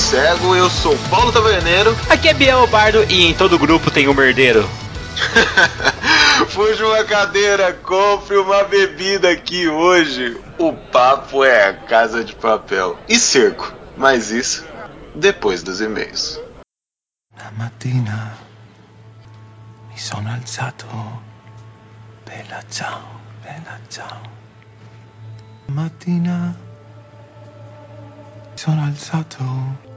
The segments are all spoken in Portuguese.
Cego. Eu sou Paulo Taverneiro. Aqui é Biel Bardo e em todo grupo tem um merdeiro. Puxa uma cadeira, compre uma bebida aqui hoje. O papo é a casa de papel e cerco, mas isso depois dos e-mails. La mattina mi sono alzato. Bella ciao, bella ciao. Mattina mi sono alzato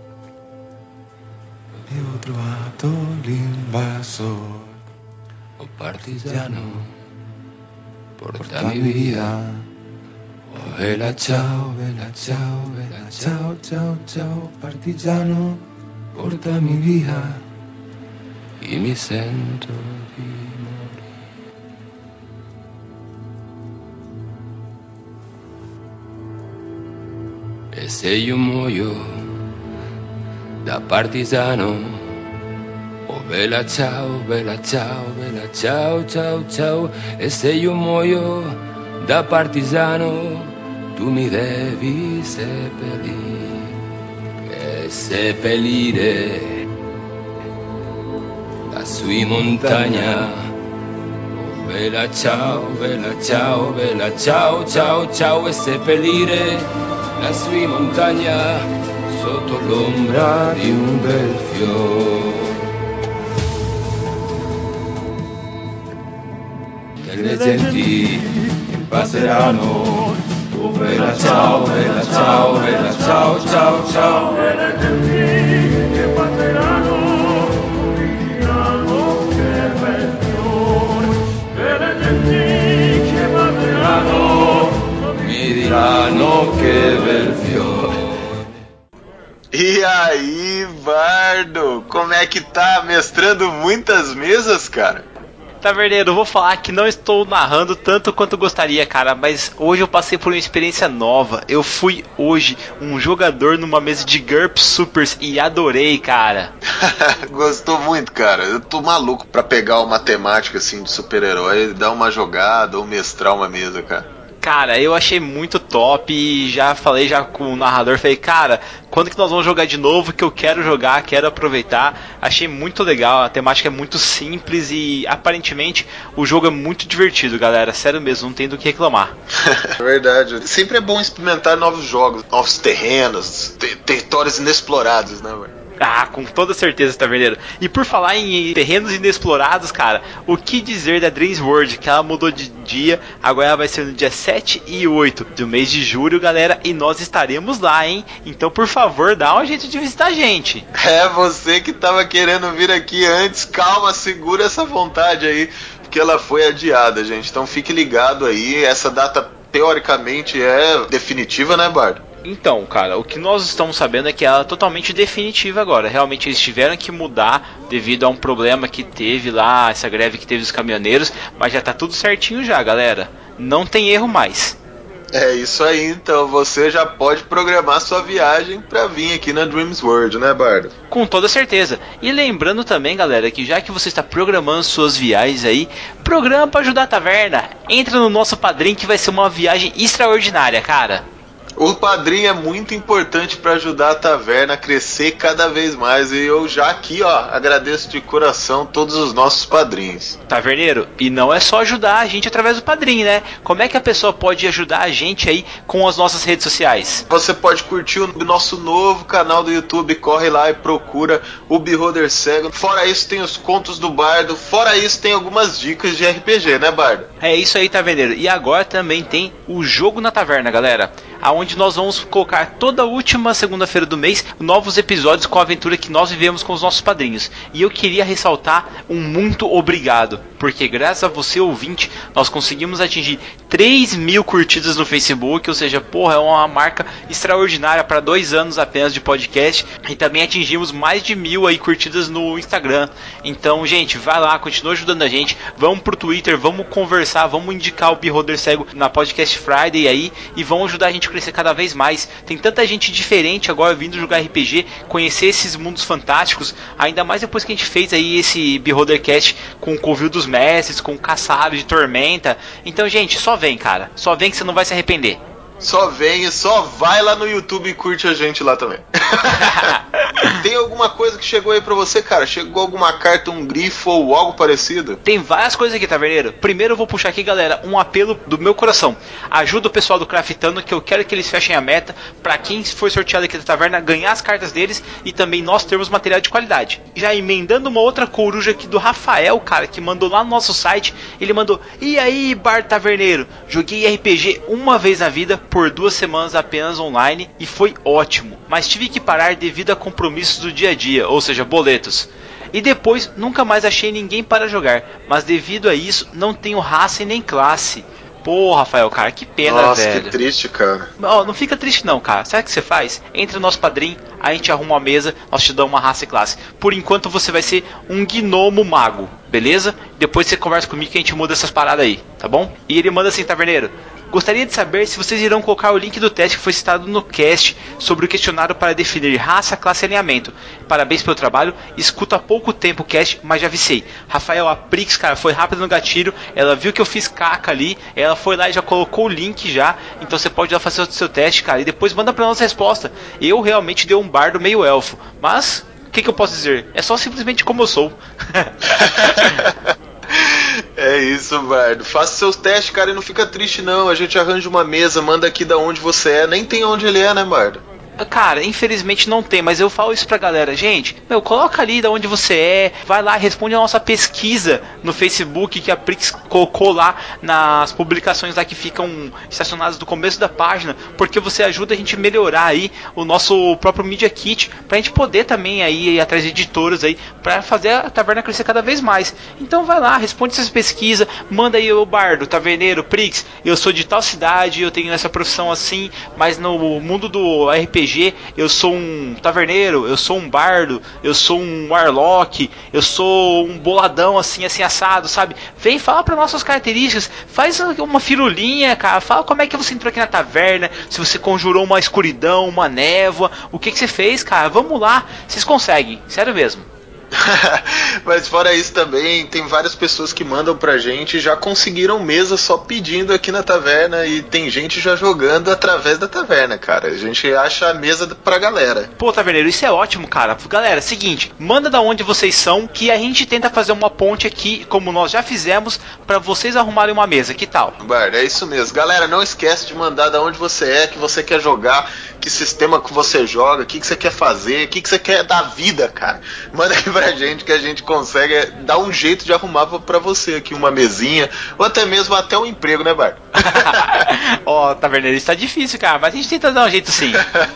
e ho trovato l'invasor. Oh partigiano, Porta porta mi mi vita. vida. Oh bella ciao, bella ciao, bella ciao, ciao, ciao, partigiano, porta mi via. E mi sento di morire. E se io muoio da partigiano. Oh bella ciao, bella ciao, bella ciao, ciao, ciao. E se io muoio da partigiano Tu mi devi seppellire. Seppellire. Lassù in montagna. Oh bella ciao, bella ciao, bella ciao, ciao, ciao. E seppellire lassù in montagna Sotto l'ombra di un bel fiore le genti passeranno. Oh bella ciao, bella ciao, bella ciao, ciao, ciao. E le genti che passeranno, É que tá? Mestrando muitas mesas, cara? Taverneiro, vou falar que não estou narrando tanto quanto gostaria, cara, mas hoje eu passei por uma experiência nova. Eu fui hoje um jogador numa mesa de GURP Supers e adorei, cara. Gostou muito, cara. Eu tô maluco pra pegar uma temática assim de super-herói, dar uma jogada ou mestrar uma mesa, cara. Cara, eu achei muito top e já falei já com o narrador, falei, cara, quando que nós vamos jogar de novo? Que eu quero jogar, quero aproveitar. Achei muito legal, a temática é muito simples e aparentemente o jogo é muito divertido, galera. Sério mesmo, não tem do que reclamar. É verdade. Sempre é bom experimentar novos jogos, novos terrenos, te- territórios inexplorados, né, velho? Ah, com toda certeza, Taverneiro. E por falar em terrenos inexplorados, cara, o que dizer da Dreams World? Que ela mudou de dia, agora ela vai ser no dia 7 e 8 do mês de julho, galera, e nós estaremos lá, hein? Então, por favor, dá um jeito de visitar a gente. É você que tava querendo vir aqui antes, calma, segura essa vontade aí, porque ela foi adiada, gente. Então fique ligado aí, essa data teoricamente é definitiva, né, Bardo? Então, cara, o que nós estamos sabendo é que ela é totalmente definitiva agora. Realmente eles tiveram que mudar devido a um problema que teve lá, essa greve que teve dos caminhoneiros, mas já tá tudo certinho já, galera. Não tem erro mais. É isso aí, então você já pode programar sua viagem pra vir aqui na Dreams World, né, Bardo? Com toda certeza. E lembrando também, galera, que já que você está programando suas viagens aí, programa para ajudar a taverna. Entra no nosso padrinho que vai ser uma viagem extraordinária, cara. O padrinho é muito importante para ajudar a taverna a crescer cada vez mais e eu já aqui, ó, agradeço de coração todos os nossos padrinhos. Taverneiro, e não é só ajudar a gente através do padrinho, né? Como é que a pessoa pode ajudar a gente aí com as nossas redes sociais? Você pode curtir o nosso novo canal do YouTube, corre lá e procura o Beholder Cego. Fora isso tem os contos do Bardo, fora isso tem algumas dicas de RPG, né, Bardo? É isso aí, Taverneiro. E agora também tem o Jogo na Taverna, galera. Aonde nós vamos colocar toda última segunda-feira do mês novos episódios com a aventura que nós vivemos com os nossos padrinhos. E eu queria ressaltar um muito obrigado, porque graças a você, ouvinte, nós conseguimos atingir 3 mil curtidas no Facebook, ou seja, porra, é uma marca extraordinária para dois anos apenas de podcast. E também atingimos mais de mil aí curtidas no Instagram. Então, gente, vai lá, continua ajudando a gente. Vamos pro Twitter, vamos conversar, vamos indicar o Beholder Cego na Podcast Friday aí e vão ajudar a gente a crescer cada vez mais. Tem tanta gente diferente agora vindo jogar RPG, conhecer esses mundos fantásticos, ainda mais depois que a gente fez aí esse Beholdercast com o Covil dos Mestres, com o Caçado de Tormenta. Então, gente, só vem, cara. Só vem que você não vai se arrepender. Só vem e só vai lá no YouTube e curte a gente lá também. Tem alguma coisa que chegou aí pra você, cara? Chegou alguma carta, um grifo ou algo parecido? Tem várias coisas aqui, Taverneiro. Primeiro eu vou puxar aqui, galera, um apelo do meu coração. Ajuda o pessoal do Craftando, que eu quero que eles fechem a meta para quem for sorteado aqui da taverna ganhar as cartas deles e também nós termos material de qualidade. Já emendando uma outra coruja aqui do Rafael, cara, que mandou lá no nosso site. Ele mandou: E aí, Bar Taverneiro? Joguei RPG uma vez na vida por duas semanas apenas online e foi ótimo, mas tive que parar devido a compromissos do dia a dia, ou seja, boletos. E depois nunca mais achei ninguém para jogar, mas devido a isso não tenho raça e nem classe. Pô, Rafael, cara, que pena, Nossa, velho. que triste, cara. Ó, não fica triste não, cara. Sabe o que você faz? Entre no nosso padrinho, a gente arruma uma mesa, nós te damos uma raça e classe. Por enquanto você vai ser um gnomo mago, beleza? Depois você conversa comigo que a gente muda essas paradas aí, tá bom? E ele manda assim, taverneiro. Gostaria de saber se vocês irão colocar o link do teste que foi citado no cast sobre o questionário para definir raça, classe e alinhamento. Parabéns pelo trabalho. Escuto há pouco tempo o cast, mas já vicei. Rafael, a Prix, cara, foi rápido no gatilho. Ela viu que eu fiz caca ali. Ela foi lá e já colocou o link já. Então você pode ir lá fazer o seu teste, cara. E depois manda pra nossa resposta. Eu realmente dei um bardo meio elfo. Mas, o que, que eu posso dizer? É só simplesmente como eu sou. É isso, Bardo. Faça seus testes, cara, e não fica triste, não. A gente arranja uma mesa, manda aqui da onde você é. Nem tem onde ele é, né, Bardo? Cara, infelizmente não tem, mas eu falo isso pra galera, gente. Meu, coloca ali da onde você é, vai lá, responde a nossa pesquisa no Facebook que a Prix colocou lá nas publicações lá que ficam estacionadas do começo da página, porque você ajuda a gente a melhorar aí o nosso próprio Media Kit, pra gente poder também aí ir atrás de editoras aí, pra fazer a taverna crescer cada vez mais. Então vai lá, responde essas pesquisas, manda aí o Bardo, Taverneiro, Prix, eu sou de tal cidade, eu tenho essa profissão assim, mas no mundo do RPG eu sou um taverneiro, eu sou um bardo, eu sou um warlock, eu sou um boladão assim, assim assado, sabe? Vem falar para nossas características, faz uma firulinha, cara, fala como é que você entrou aqui na taverna, se você conjurou uma escuridão, uma névoa, o que que você fez, cara? Vamos lá, vocês conseguem, sério mesmo. Mas fora isso também, tem várias pessoas que mandam pra gente já conseguiram mesa só pedindo aqui na taverna e tem gente já jogando através da taverna, cara. A gente acha a mesa pra galera. Pô, Taverneiro, isso é ótimo, cara. Galera, seguinte, manda da onde vocês são que a gente tenta fazer uma ponte aqui, como nós já fizemos, pra vocês arrumarem uma mesa. Que tal? Bard, é isso mesmo. Galera, não esquece de mandar da onde você é, que você quer jogar, que sistema que você joga, o que, que você quer fazer, o que, que você quer da vida, cara. Manda aqui pra gente que a gente consegue dar um jeito de arrumar pra- você aqui uma mesinha, ou até mesmo até um emprego, né, Bard? Ó, Taverneiro, isso tá difícil, cara, mas a gente tenta dar um jeito sim.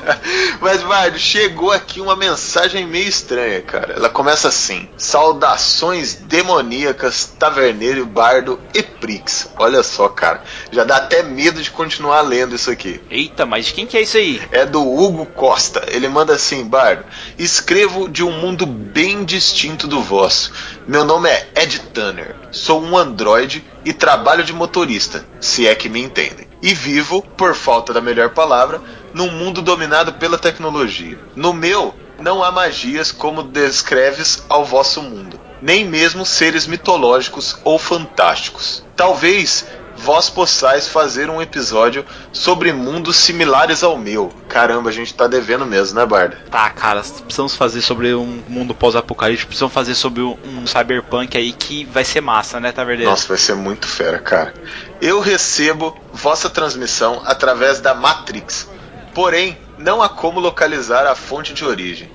Mas, Bard, chegou aqui uma mensagem meio estranha, cara. Ela começa assim: Saudações demoníacas, taverneiro, bardo e prix. Olha só, cara. Já dá até medo de continuar lendo isso aqui. Eita, mas de quem que é isso aí? É do Hugo Costa. Ele manda assim, Bardo. Escrevo de um mundo bem distinto do vosso. Meu nome é Ed Tanner. Sou um androide e trabalho de motorista, se é que me entendem. E vivo, por falta da melhor palavra, num mundo dominado pela tecnologia. No meu, não há magias como descreves ao vosso mundo, nem mesmo seres mitológicos ou fantásticos. Talvez vós possais fazer um episódio sobre mundos similares ao meu. Caramba, a gente tá devendo mesmo, né, Barda? Tá, cara, precisamos fazer sobre um mundo pós-apocalíptico, precisamos fazer sobre um cyberpunk aí que vai ser massa, né, Taverneiro? Nossa, vai ser muito fera, cara. Eu recebo vossa transmissão através da Matrix, porém, não há como localizar a fonte de origem.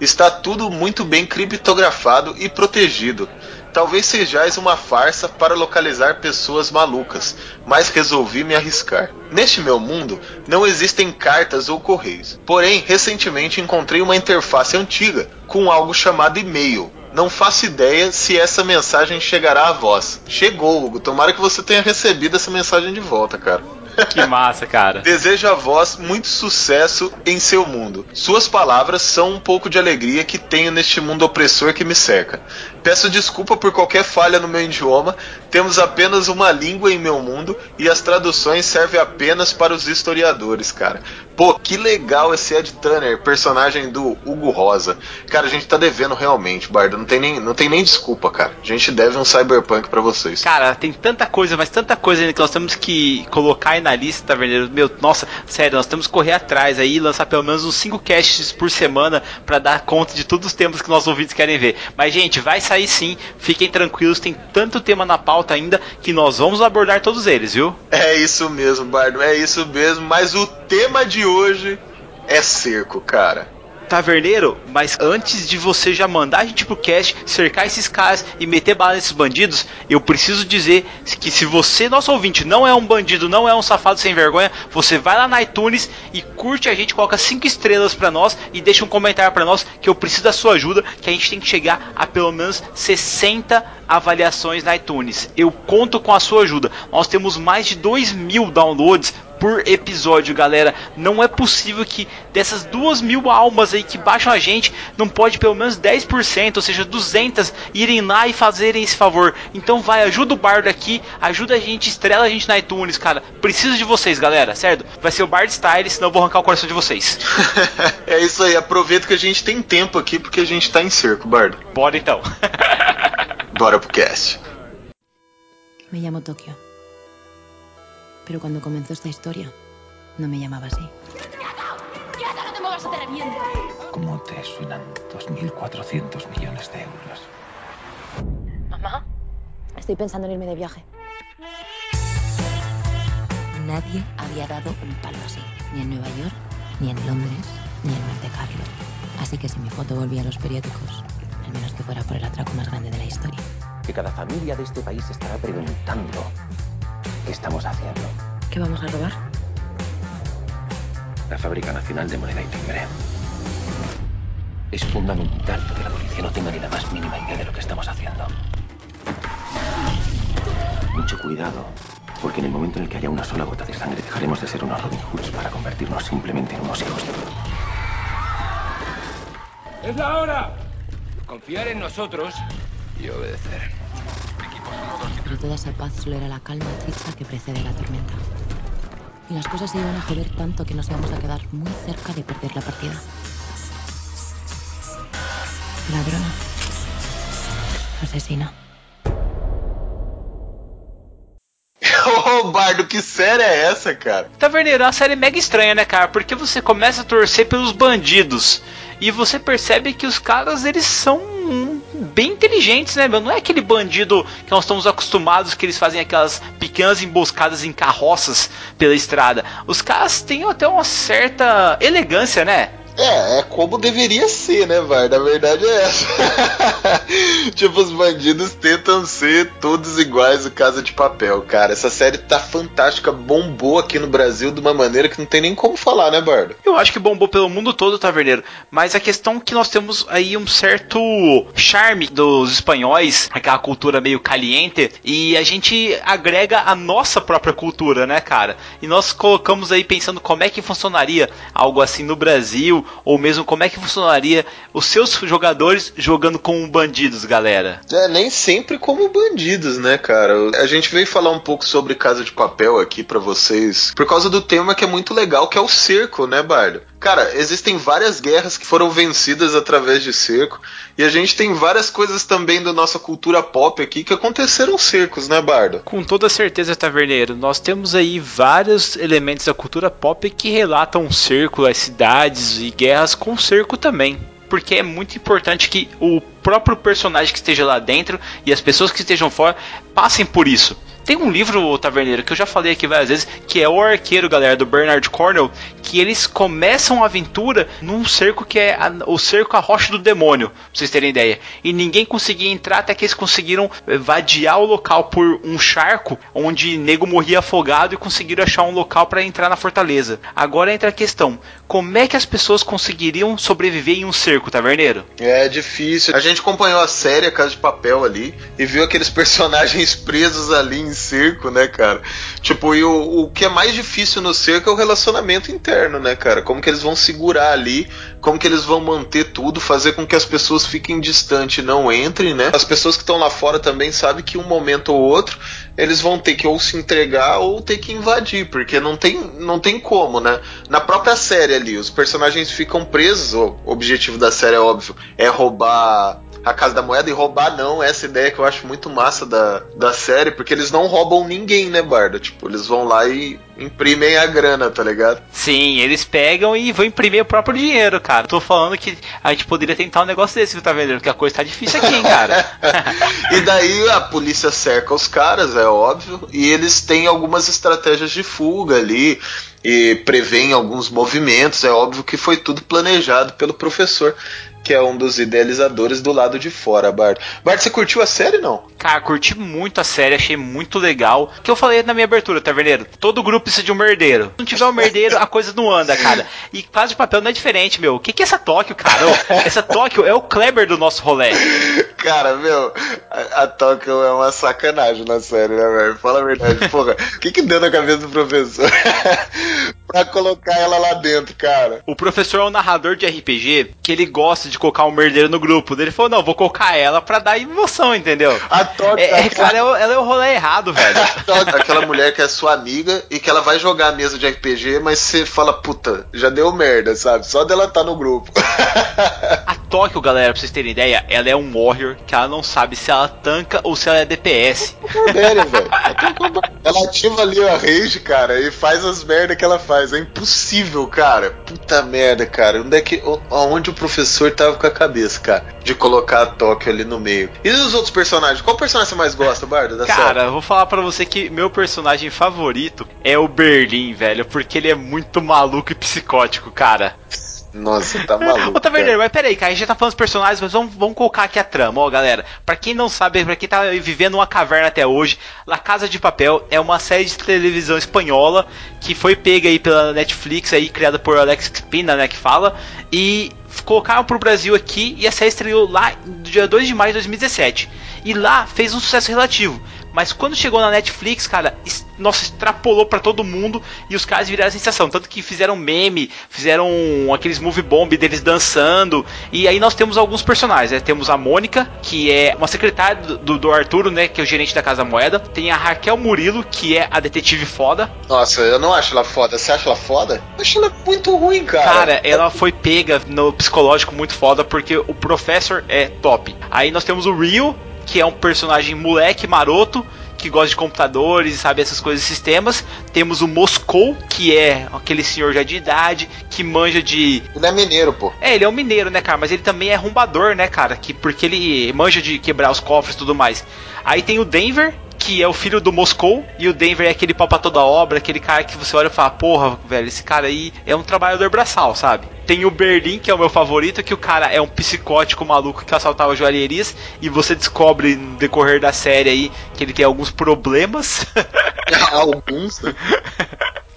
Está tudo muito bem criptografado e protegido. Talvez sejais uma farsa para localizar pessoas malucas, mas resolvi me arriscar. Neste meu mundo não existem cartas ou correios. Porém, recentemente encontrei uma interface antiga com algo chamado e-mail. Não faço ideia se essa mensagem chegará a vós. Chegou, Hugo. Tomara que você tenha recebido essa mensagem de volta, cara. Que massa, cara. Desejo a vós muito sucesso em seu mundo. Suas palavras são um pouco de alegria que tenho neste mundo opressor que me cerca. Peço desculpa por qualquer falha no meu idioma. Temos apenas uma língua em meu mundo e as traduções servem apenas para os historiadores, cara. Pô, que legal esse Ed Turner, personagem do Hugo Rosa. Cara, a gente tá devendo realmente, Bardo. Não tem nem, não tem nem desculpa, cara. A gente deve um cyberpunk pra vocês. Cara, tem tanta coisa, mas tanta coisa ainda que nós temos que colocar aí na lista, Taverneiro. Meu, nossa, sério, nós temos que correr atrás aí, lançar pelo menos uns 5 casts por semana para dar conta de todos os temas que nossos ouvintes querem ver. Mas, gente, vai sair sim, fiquem tranquilos, tem tanto tema na pauta ainda que nós vamos abordar todos eles, viu? É isso mesmo, Bardo, é isso mesmo. Mas o tema de hoje é cerco, cara taverneiro, mas antes de você já mandar a gente pro cast, cercar esses caras e meter bala nesses bandidos, eu preciso dizer que se você, nosso ouvinte, não é um bandido, não é um safado sem vergonha, você vai lá na iTunes e curte a gente, coloca cinco estrelas para nós e deixa um comentário para nós que eu preciso da sua ajuda, que a gente tem que chegar a pelo menos 60 avaliações na iTunes. Eu conto com a sua ajuda. Nós temos mais de 2 mil downloads por episódio, galera. Não é possível que dessas duas mil almas aí que baixam a gente, não pode pelo menos 10%, ou seja, 200 irem lá e fazerem esse favor. Então vai, ajuda o Bardo aqui, ajuda a gente, estrela a gente na iTunes, cara. Preciso de vocês, galera, certo? Vai ser o Bard Style, senão eu vou arrancar o coração de vocês. é isso aí, aproveita que a gente tem tempo aqui porque a gente tá em cerco, Bardo. Bora então. Bora pro cast. Me llamo Tokio. Pero cuando comenzó esta historia, no me llamaba así. ¡Quieto! ¡No te muevas o te reviento! ¿Cómo te suenan 2.400 millones de euros? Mamá, estoy pensando en irme de viaje. Nadie había dado un palo así, ni en Nueva York, ni en Londres, ni en Monte Carlo. Así que si mi foto volvía a los periódicos, al menos que fuera por el atraco más grande de la historia. Que cada familia de este país estará preguntando qué estamos haciendo. ¿Qué vamos a robar? La Fábrica Nacional de Moneda y Timbre. Es fundamental que la policía no tenga ni la más mínima idea de lo que estamos haciendo. Mucho cuidado, porque en el momento en el que haya una sola gota de sangre dejaremos de ser unos Robin Hoods para convertirnos simplemente en unos hijos de... ¡Es la hora! Confiar en nosotros y obedecer. Pero toda esa paz solo era la calma triste que precede a la tormenta. Y las cosas se iban a joder tanto que nos íbamos a quedar muy cerca de perder la partida. Ladrona. Asesina. Ô, Bardo, que série é essa, cara? Taverneiro, é uma série mega estranha, né, cara? Porque você começa a torcer pelos bandidos e você percebe que os caras, eles são bem inteligentes, né, meu? Não é aquele bandido que nós estamos acostumados que eles fazem aquelas pequenas emboscadas em carroças pela estrada. Os caras têm até uma certa elegância, né? É, é como deveria ser, né, Var? Na verdade é essa. tipo, os bandidos tentam ser todos iguais o Casa de Papel, cara. Essa série tá fantástica, bombou aqui no Brasil de uma maneira que não tem nem como falar, né, Bardo? Eu acho que bombou pelo mundo todo, Taverneiro. Mas a questão é que nós temos aí um certo charme dos espanhóis, aquela cultura meio caliente, e a gente agrega a nossa própria cultura, né, cara? E nós colocamos aí pensando como é que funcionaria algo assim no Brasil, ou mesmo como é que funcionaria os seus jogadores jogando como bandidos, galera? É, nem sempre como bandidos, né, cara? A gente veio falar um pouco sobre Casa de Papel aqui para vocês, por causa do tema que é muito legal, que é o cerco, né, Bardo? Cara, existem várias guerras que foram vencidas através de cerco, e a gente tem várias coisas também da nossa cultura pop aqui que aconteceram cercos, né, Bardo? Com toda certeza, Taverneiro. Nós temos aí vários elementos da cultura pop que relatam cerco, as cidades e guerras com cerco também. Porque é muito importante que o próprio personagem que esteja lá dentro e as pessoas que estejam fora passem por isso. Tem um livro, Taverneiro, que eu já falei aqui várias vezes, que é O Arqueiro, galera, do Bernard Cornell, que eles começam a aventura num cerco que é a, o cerco a rocha do demônio, pra vocês terem ideia. E ninguém conseguia entrar até que eles conseguiram eh, vadiar o local por um charco, onde nego morria afogado e conseguiram achar um local para entrar na fortaleza. Agora entra a questão, como é que as pessoas conseguiriam sobreviver em um cerco, Taverneiro? É difícil. A gente acompanhou a série a Casa de Papel ali e viu aqueles personagens presos ali em cerco, né, cara? Tipo, e o, o que é mais difícil no cerco é o relacionamento interno, né, cara? Como que eles vão segurar ali, como que eles vão manter tudo, fazer com que as pessoas fiquem distante e não entrem, né? As pessoas que estão lá fora também sabem que um momento ou outro eles vão ter que ou se entregar ou ter que invadir, porque não tem, não tem como, né? Na própria série ali, os personagens ficam presos, o objetivo da série é óbvio, é roubar a Casa da Moeda e roubar não, essa ideia que eu acho muito massa da, da série, porque eles não roubam ninguém, né, Barda? Tipo, eles vão lá e imprimem a grana, tá ligado? Sim, eles pegam e vão imprimir o próprio dinheiro, cara. Tô falando que a gente poderia tentar um negócio desse, tá vendo? Porque a coisa tá difícil aqui, hein, cara. e daí a polícia cerca os caras, é óbvio, e eles têm algumas estratégias de fuga ali e prevêem alguns movimentos. É óbvio que foi tudo planejado pelo professor que é um dos idealizadores do lado de fora, Bart. Bart, você curtiu a série não? Cara, curti muito a série, achei muito legal. O que eu falei na minha abertura, Taverneiro? Todo grupo precisa de um merdeiro. Se não tiver um merdeiro, a coisa não anda, cara. E Casa de Papel não é diferente, meu. O que, que é essa Tóquio, cara? Essa Tóquio é o Kleber do nosso rolê. Cara, meu, a, a Tóquio é uma sacanagem na série, né, velho? Fala a verdade. Porra, o que que deu na cabeça do professor pra colocar ela lá dentro, cara? O professor é um narrador de RPG que ele gosta de colocar um merdeiro no grupo. Ele falou, não, vou colocar ela pra dar emoção, entendeu? A Tóquio, É, é, aquela, cara, é ela é o rolê errado, velho. a Tóquio, aquela mulher que é sua amiga e que ela vai jogar a mesa de RPG, mas você fala, puta, já deu merda, sabe? Só dela tá no grupo. A Tóquio, galera, pra vocês terem ideia, ela é um warrior que ela não sabe se ela tanca ou se ela é DPS. Sério, velho. Ela ativa ali a rage, cara, e faz as merda que ela faz. É impossível, cara. Puta merda, cara. Onde é que. Onde o professor tava com a cabeça, cara? De colocar a Tóquio ali no meio. E os outros personagens? Qual personagem você mais gosta, Bardo? Da Cara, eu vou falar pra você que meu personagem favorito é o Berlim, velho, porque ele é muito maluco e psicótico, cara. série? Nossa, tá maluco. Ô, Taverneiro, mas peraí, cara, a gente já tá falando dos personagens, mas vamos, vamos colocar aqui a trama, ó, galera. Pra quem não sabe, pra quem tá vivendo uma caverna até hoje, La Casa de Papel é uma série de televisão espanhola que foi pega aí pela Netflix, aí, criada por Alex Spina, né, que fala, e colocaram pro Brasil aqui e a série estreou lá no dia 2 de maio de 2017. E lá fez um sucesso relativo. Mas quando chegou na Netflix, cara, nossa, extrapolou pra todo mundo e os caras viraram sensação. Tanto que fizeram meme, fizeram aqueles movie bomb deles dançando. E aí nós temos alguns personagens. Né? Temos a Mônica, que é uma secretária do, do, do Arturo, né? Que é o gerente da Casa Moeda. Tem a Raquel Murilo, que é a detetive foda. Nossa, eu não acho ela foda. Você acha ela foda? Eu acho ela muito ruim, cara. Cara, ela foi pega no psicológico muito foda porque o Professor é top. Aí nós temos o Rio, que é um personagem moleque maroto. Que gosta de computadores e sabe essas coisas e sistemas. Temos o Moscou, que é aquele senhor já de idade, que manja de. Ele é mineiro, pô. É, ele é um mineiro, né, cara? Mas ele também é arrombador, né, cara? Que, porque ele manja de quebrar os cofres e tudo mais. Aí tem o Denver, que é o filho do Moscou, e o Denver é aquele pau pra toda obra, aquele cara que você olha e fala, porra, velho, esse cara aí é um trabalhador braçal, sabe? Tem o Berlim, que é o meu favorito, que o cara é um psicótico maluco que assaltava joalherias, e você descobre no decorrer da série aí que ele tem alguns problemas. Alguns, né?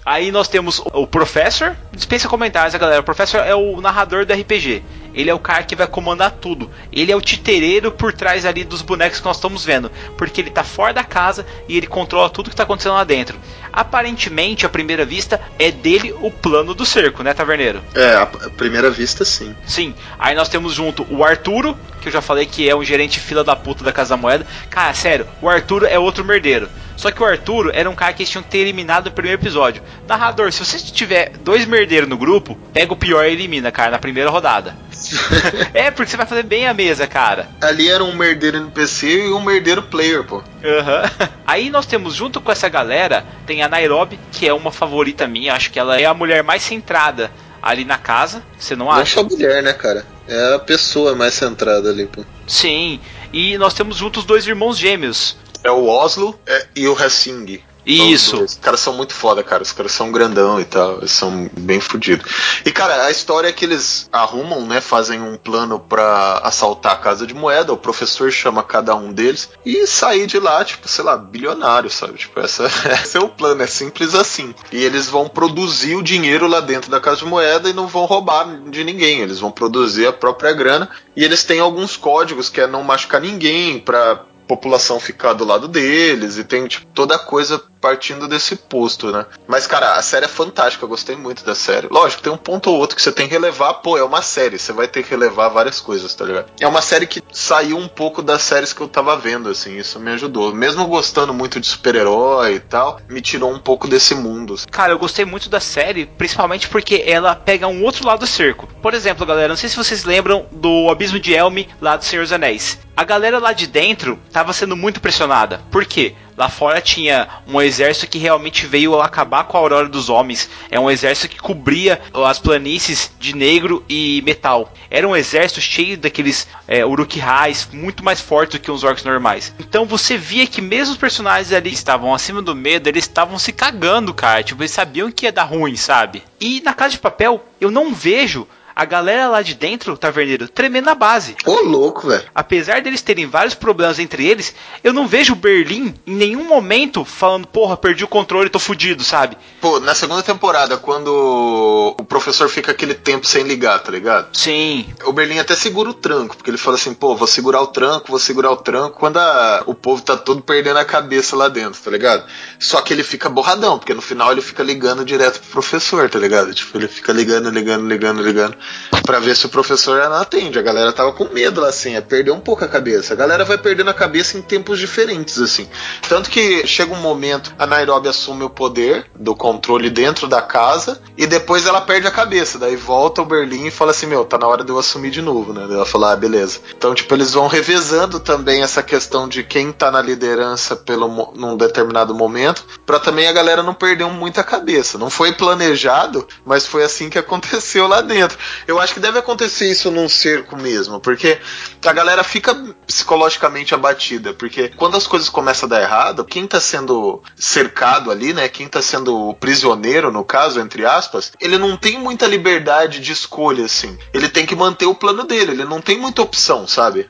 Aí nós temos o Professor. Dispensa comentários, né, galera. O Professor é o narrador do RPG. Ele é o cara que vai comandar tudo. Ele é o titereiro por trás ali dos bonecos que nós estamos vendo. Porque ele tá fora da casa e ele controla tudo que tá acontecendo lá dentro. Aparentemente, à primeira vista, é dele o plano do cerco, né, Taverneiro? É, à primeira vista, sim. Sim. Aí nós temos junto o Arturo, que eu já falei que é um gerente fila da puta da Casa da Moeda. Cara, sério, o Arturo é outro merdeiro. Só que o Arturo era um cara que eles tinham que ter eliminado no primeiro episódio. Narrador, se você tiver dois merdeiros no grupo, pega o pior e elimina, cara, na primeira rodada. é, porque você vai fazer bem a mesa, cara. Ali era um merdeiro NPC e um merdeiro player, pô. Aham. Aí nós temos, junto com essa galera, tem a Nairobi, que é uma favorita minha. Acho que ela é a mulher mais centrada ali na casa. Você não Não é acha? só mulher, né, cara? É a pessoa mais centrada ali, pô. Sim. E nós temos juntos os dois irmãos gêmeos. É o Oslo é, e o Hessing. Isso. Os caras são muito foda, cara. Os caras são grandão e tal. Eles são bem fodidos. E, cara, a história é que eles arrumam, né? Fazem um plano pra assaltar a casa de moeda. O professor chama cada um deles e sair de lá, tipo, sei lá, bilionário, sabe? Tipo, essa, esse é o plano. É simples assim. E eles vão produzir o dinheiro lá dentro da casa de moeda e não vão roubar de ninguém. Eles vão produzir a própria grana. E eles têm alguns códigos que é não machucar ninguém pra população ficar do lado deles e tem tipo, toda a coisa partindo desse posto, né? Mas, cara, a série é fantástica, eu gostei muito da série. Lógico, tem um ponto ou outro que você tem que relevar, pô, é uma série, você vai ter que relevar várias coisas, tá ligado? É uma série que saiu um pouco das séries que eu tava vendo, assim, isso me ajudou. Mesmo gostando muito de super-herói e tal, me tirou um pouco desse mundo. Cara, eu gostei muito da série, principalmente porque ela pega um outro lado do cerco. Por exemplo, galera, não sei se vocês lembram do Abismo de Elme lá do Senhor dos Anéis. A galera lá de dentro tava sendo muito pressionada. Por quê? Lá fora tinha um exército que realmente veio acabar com a aurora dos homens. É um exército que cobria as planícies de negro e metal. Era um exército cheio daqueles é, uruk-hais, muito mais forte do que os orcs normais. Então você via que mesmo os personagens ali estavam acima do medo, eles estavam se cagando, cara. Tipo, eles sabiam que ia dar ruim, sabe? E na Casa de Papel, eu não vejo a galera lá de dentro, taverneiro, tremendo na base. Ô, louco, velho. Apesar deles terem vários problemas entre eles, eu não vejo Berlim em nenhum momento falando, porra, perdi o controle, tô fudido, sabe? Pô, na segunda temporada, quando o professor fica aquele tempo sem ligar, tá ligado? Sim. O Berlim até segura o tranco, porque ele fala assim, pô, vou segurar o tranco, vou segurar o tranco, quando a- o povo tá todo perdendo a cabeça lá dentro, tá ligado? Só que ele fica borradão, porque no final ele fica ligando direto pro professor, tá ligado? Tipo, ele fica ligando, ligando, ligando, ligando, pra ver se o professor não atende. A galera tava com medo lá, assim, é perder um pouco a cabeça. A galera vai perdendo a cabeça em tempos diferentes, assim. Tanto que chega um momento, a Nairobi assume o poder do controle dentro da casa, e depois ela perde a cabeça. Daí volta o Berlim e fala assim: Meu, tá na hora de eu assumir de novo, né? Ela fala: Ah, beleza. Então, tipo, eles vão revezando também essa questão de quem tá na liderança pelo, num determinado momento, pra também a galera não perder muita cabeça. Não foi planejado, mas foi assim que aconteceu lá dentro. Eu acho que deve acontecer isso num cerco mesmo, porque a galera fica psicologicamente abatida, porque quando as coisas começam a dar errado, quem tá sendo cercado ali, né, quem tá sendo prisioneiro, no caso, entre aspas, ele não tem muita liberdade de escolha, assim. Ele tem que manter o plano dele, ele não tem muita opção, sabe?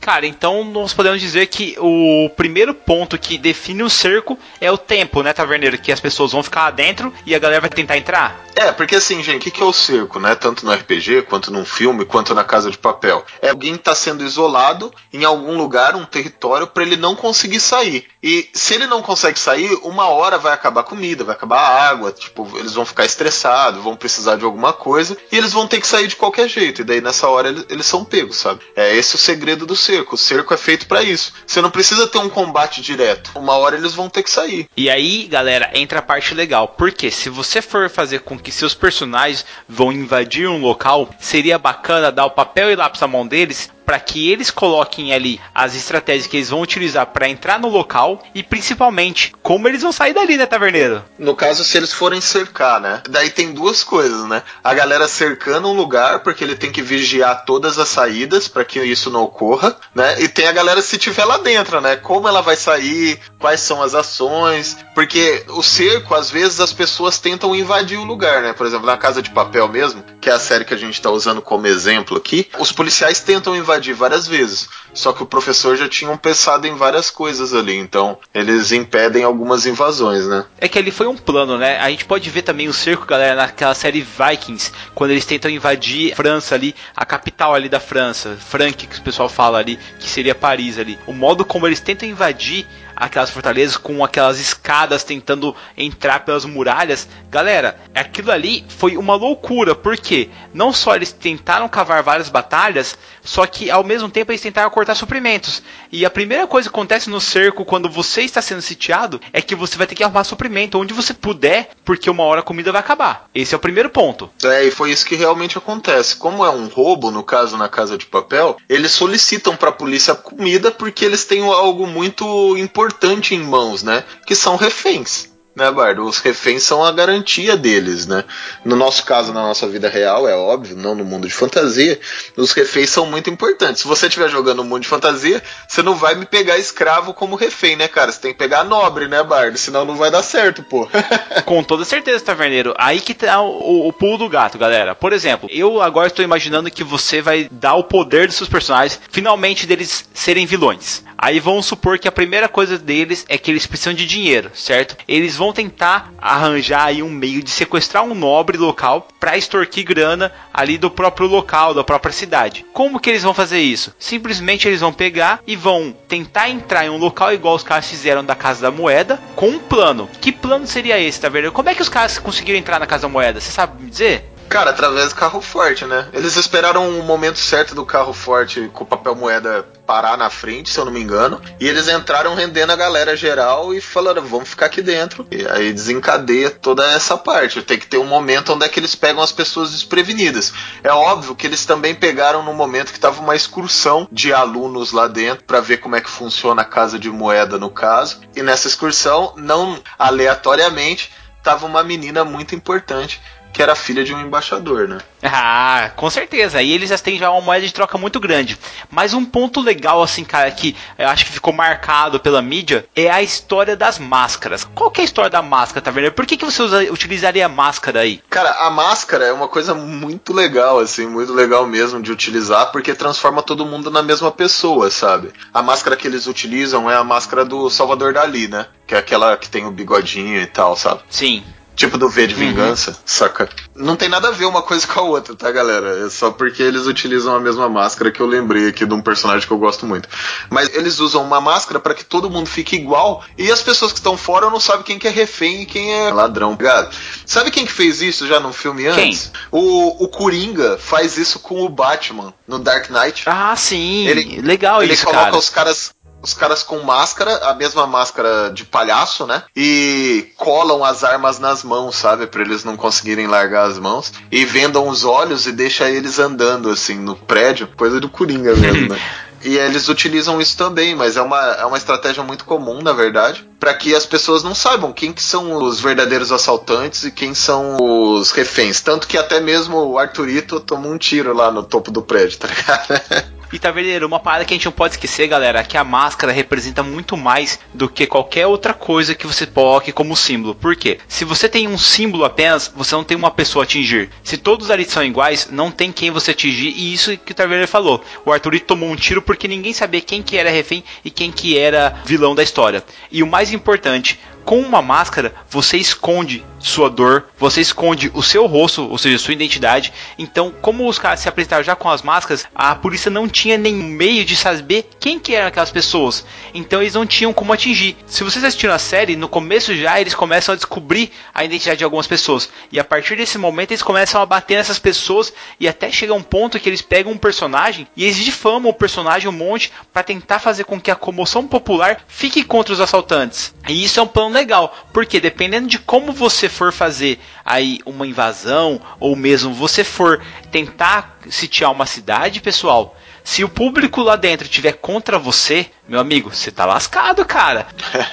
Cara, então nós podemos dizer que o primeiro ponto que define o cerco é o tempo, né, taverneiro? Que as pessoas vão ficar lá dentro e a galera vai tentar entrar. É, porque assim, gente, o que, que é o cerco, né? Tanto no RPG, quanto num filme, quanto na casa de papel. É alguém que tá sendo isolado em algum lugar, um território, para ele não conseguir sair. E se ele não consegue sair, uma hora vai acabar a comida, vai acabar a água, tipo, eles vão ficar estressados, vão precisar de alguma coisa, e eles vão ter que sair de qualquer jeito. E daí nessa hora eles, eles são pegos, sabe? É esse o segredo do cerco. O cerco é feito para isso. Você não precisa ter um combate direto. Uma hora eles vão ter que sair. E aí, galera, entra a parte legal. Porque se você for fazer com que seus personagens vão invadir um local, seria bacana dar o papel e lápis na mão deles para que eles coloquem ali as estratégias que eles vão utilizar para entrar no local e principalmente como eles vão sair dali, né, taverneiro? No caso, se eles forem cercar, né? Daí tem duas coisas, né? A galera cercando um lugar, porque ele tem que vigiar todas as saídas para que isso não ocorra, né? E tem a galera se tiver lá dentro, né? Como ela vai sair, quais são as ações, porque o cerco, às vezes, as pessoas tentam invadir o lugar, né? Por exemplo, na Casa de Papel mesmo, que é a série que a gente tá usando como exemplo aqui, os policiais tentam invadir várias vezes. Só que o professor já tinham pensado em várias coisas ali, então eles impedem algumas invasões, né? É que ali foi um plano, né? A gente pode ver também o cerco, galera, naquela série Vikings, quando eles tentam invadir França ali, a capital ali da França, Frank, que o pessoal fala ali, que seria Paris ali. O modo como eles tentam invadir aquelas fortalezas com aquelas escadas tentando entrar pelas muralhas. Galera, aquilo ali foi uma loucura, porque não só eles tentaram cavar várias batalhas, só que ao mesmo tempo eles tentaram cortar suprimentos. E a primeira coisa que acontece no cerco quando você está sendo sitiado é que você vai ter que arrumar suprimento onde você puder, porque uma hora a comida vai acabar. Esse é o primeiro ponto. É, e foi isso que realmente acontece. Como é um roubo, no caso na Casa de Papel, eles solicitam para a polícia comida porque eles têm algo muito importante em mãos, né? Que são reféns. Né, Bardo? Os reféns são a garantia deles, né? No nosso caso, na nossa vida real, é óbvio, não no mundo de fantasia, os reféns são muito importantes. Se você estiver jogando no mundo de fantasia, você não vai me pegar escravo como refém, né, cara? Você tem que pegar nobre, né, Bardo? Senão não vai dar certo, pô. Com toda certeza, Taverneiro. Aí que tá o, o pulo do gato, galera. Por exemplo, eu agora estou imaginando que você vai dar o poder dos seus personagens, finalmente deles serem vilões. Aí vamos supor que a primeira coisa deles é que eles precisam de dinheiro, certo? Eles vão tentar arranjar aí um meio de sequestrar um nobre local para extorquir grana ali do próprio local, da própria cidade. Como que eles vão fazer isso? Simplesmente eles vão pegar e vão tentar entrar em um local igual os caras fizeram da Casa da Moeda com um plano. Que plano seria esse, tá vendo? Como é que os caras conseguiram entrar na Casa da Moeda? Você sabe me dizer? Cara, através do carro forte, né? Eles esperaram o momento certo do carro forte com o papel moeda parar na frente, se eu não me engano. E eles entraram rendendo a galera geral e falaram, vamos ficar aqui dentro. E aí desencadeia toda essa parte. Tem que ter um momento onde é que eles pegam as pessoas desprevenidas. É óbvio que eles também pegaram no momento que tava uma excursão de alunos lá dentro para ver como é que funciona a casa de moeda no caso. E nessa excursão, não aleatoriamente, tava uma menina muito importante que era filha de um embaixador, né? Ah, com certeza. E eles já têm já uma moeda de troca muito grande. Mas um ponto legal, assim, cara, que eu acho que ficou marcado pela mídia é a história das máscaras. Qual que é a história da máscara, tá vendo? Por que, que você usa, utilizaria a máscara aí? Cara, a máscara é uma coisa muito legal, assim, muito legal mesmo de utilizar, porque transforma todo mundo na mesma pessoa, sabe? A máscara que eles utilizam é a máscara do Salvador Dali, né? Que é aquela que tem o bigodinho e tal, sabe? Sim. Tipo do V de Vingança, uhum. saca? Não tem nada a ver uma coisa com a outra, tá, galera? É só porque eles utilizam a mesma máscara que eu lembrei aqui de um personagem que eu gosto muito. Mas eles usam uma máscara para que todo mundo fique igual e as pessoas que estão fora não sabem quem que é refém e quem é ladrão, ligado? Sabe quem que fez isso já num filme antes? Quem? O, o Coringa faz isso com o Batman no Dark Knight. Ah, sim. Ele, Legal ele isso, coloca cara. os caras os caras com máscara, a mesma máscara de palhaço, né? E colam as armas nas mãos, sabe? Pra eles não conseguirem largar as mãos. E vendam os olhos e deixa eles andando, assim, no prédio. Coisa do Coringa mesmo, né? E eles utilizam isso também, mas é uma, é uma estratégia muito comum, na verdade, para que as pessoas não saibam quem que são os verdadeiros assaltantes e quem são os reféns. Tanto que até mesmo o Arthurito tomou um tiro lá no topo do prédio, tá ligado? E Taverneiro, uma parada que a gente não pode esquecer, galera, que a máscara representa muito mais do que qualquer outra coisa que você coloque como símbolo. Por quê? Se você tem um símbolo apenas, você não tem uma pessoa a atingir. Se todos ali são iguais, não tem quem você atingir. E isso que o Taverneiro falou. O Arthurito tomou um tiro porque ninguém sabia quem que era refém e quem que era vilão da história. E o mais importante, com uma máscara, você esconde sua dor, você esconde o seu rosto, ou seja, sua identidade. Então, como os caras se apresentaram já com as máscaras, a polícia não tinha nenhum meio de saber quem que eram aquelas pessoas. Então, eles não tinham como atingir. Se vocês assistiram a série, no começo já eles começam a descobrir a identidade de algumas pessoas. E a partir desse momento, eles começam a bater nessas pessoas e até chega um ponto que eles pegam um personagem e eles difamam o personagem um monte para tentar fazer com que a comoção popular fique contra os assaltantes. E isso é um plano legal, porque dependendo de como você for fazer aí uma invasão ou mesmo você for tentar sitiar uma cidade, pessoal, se o público lá dentro tiver contra você, meu amigo, você tá lascado, cara.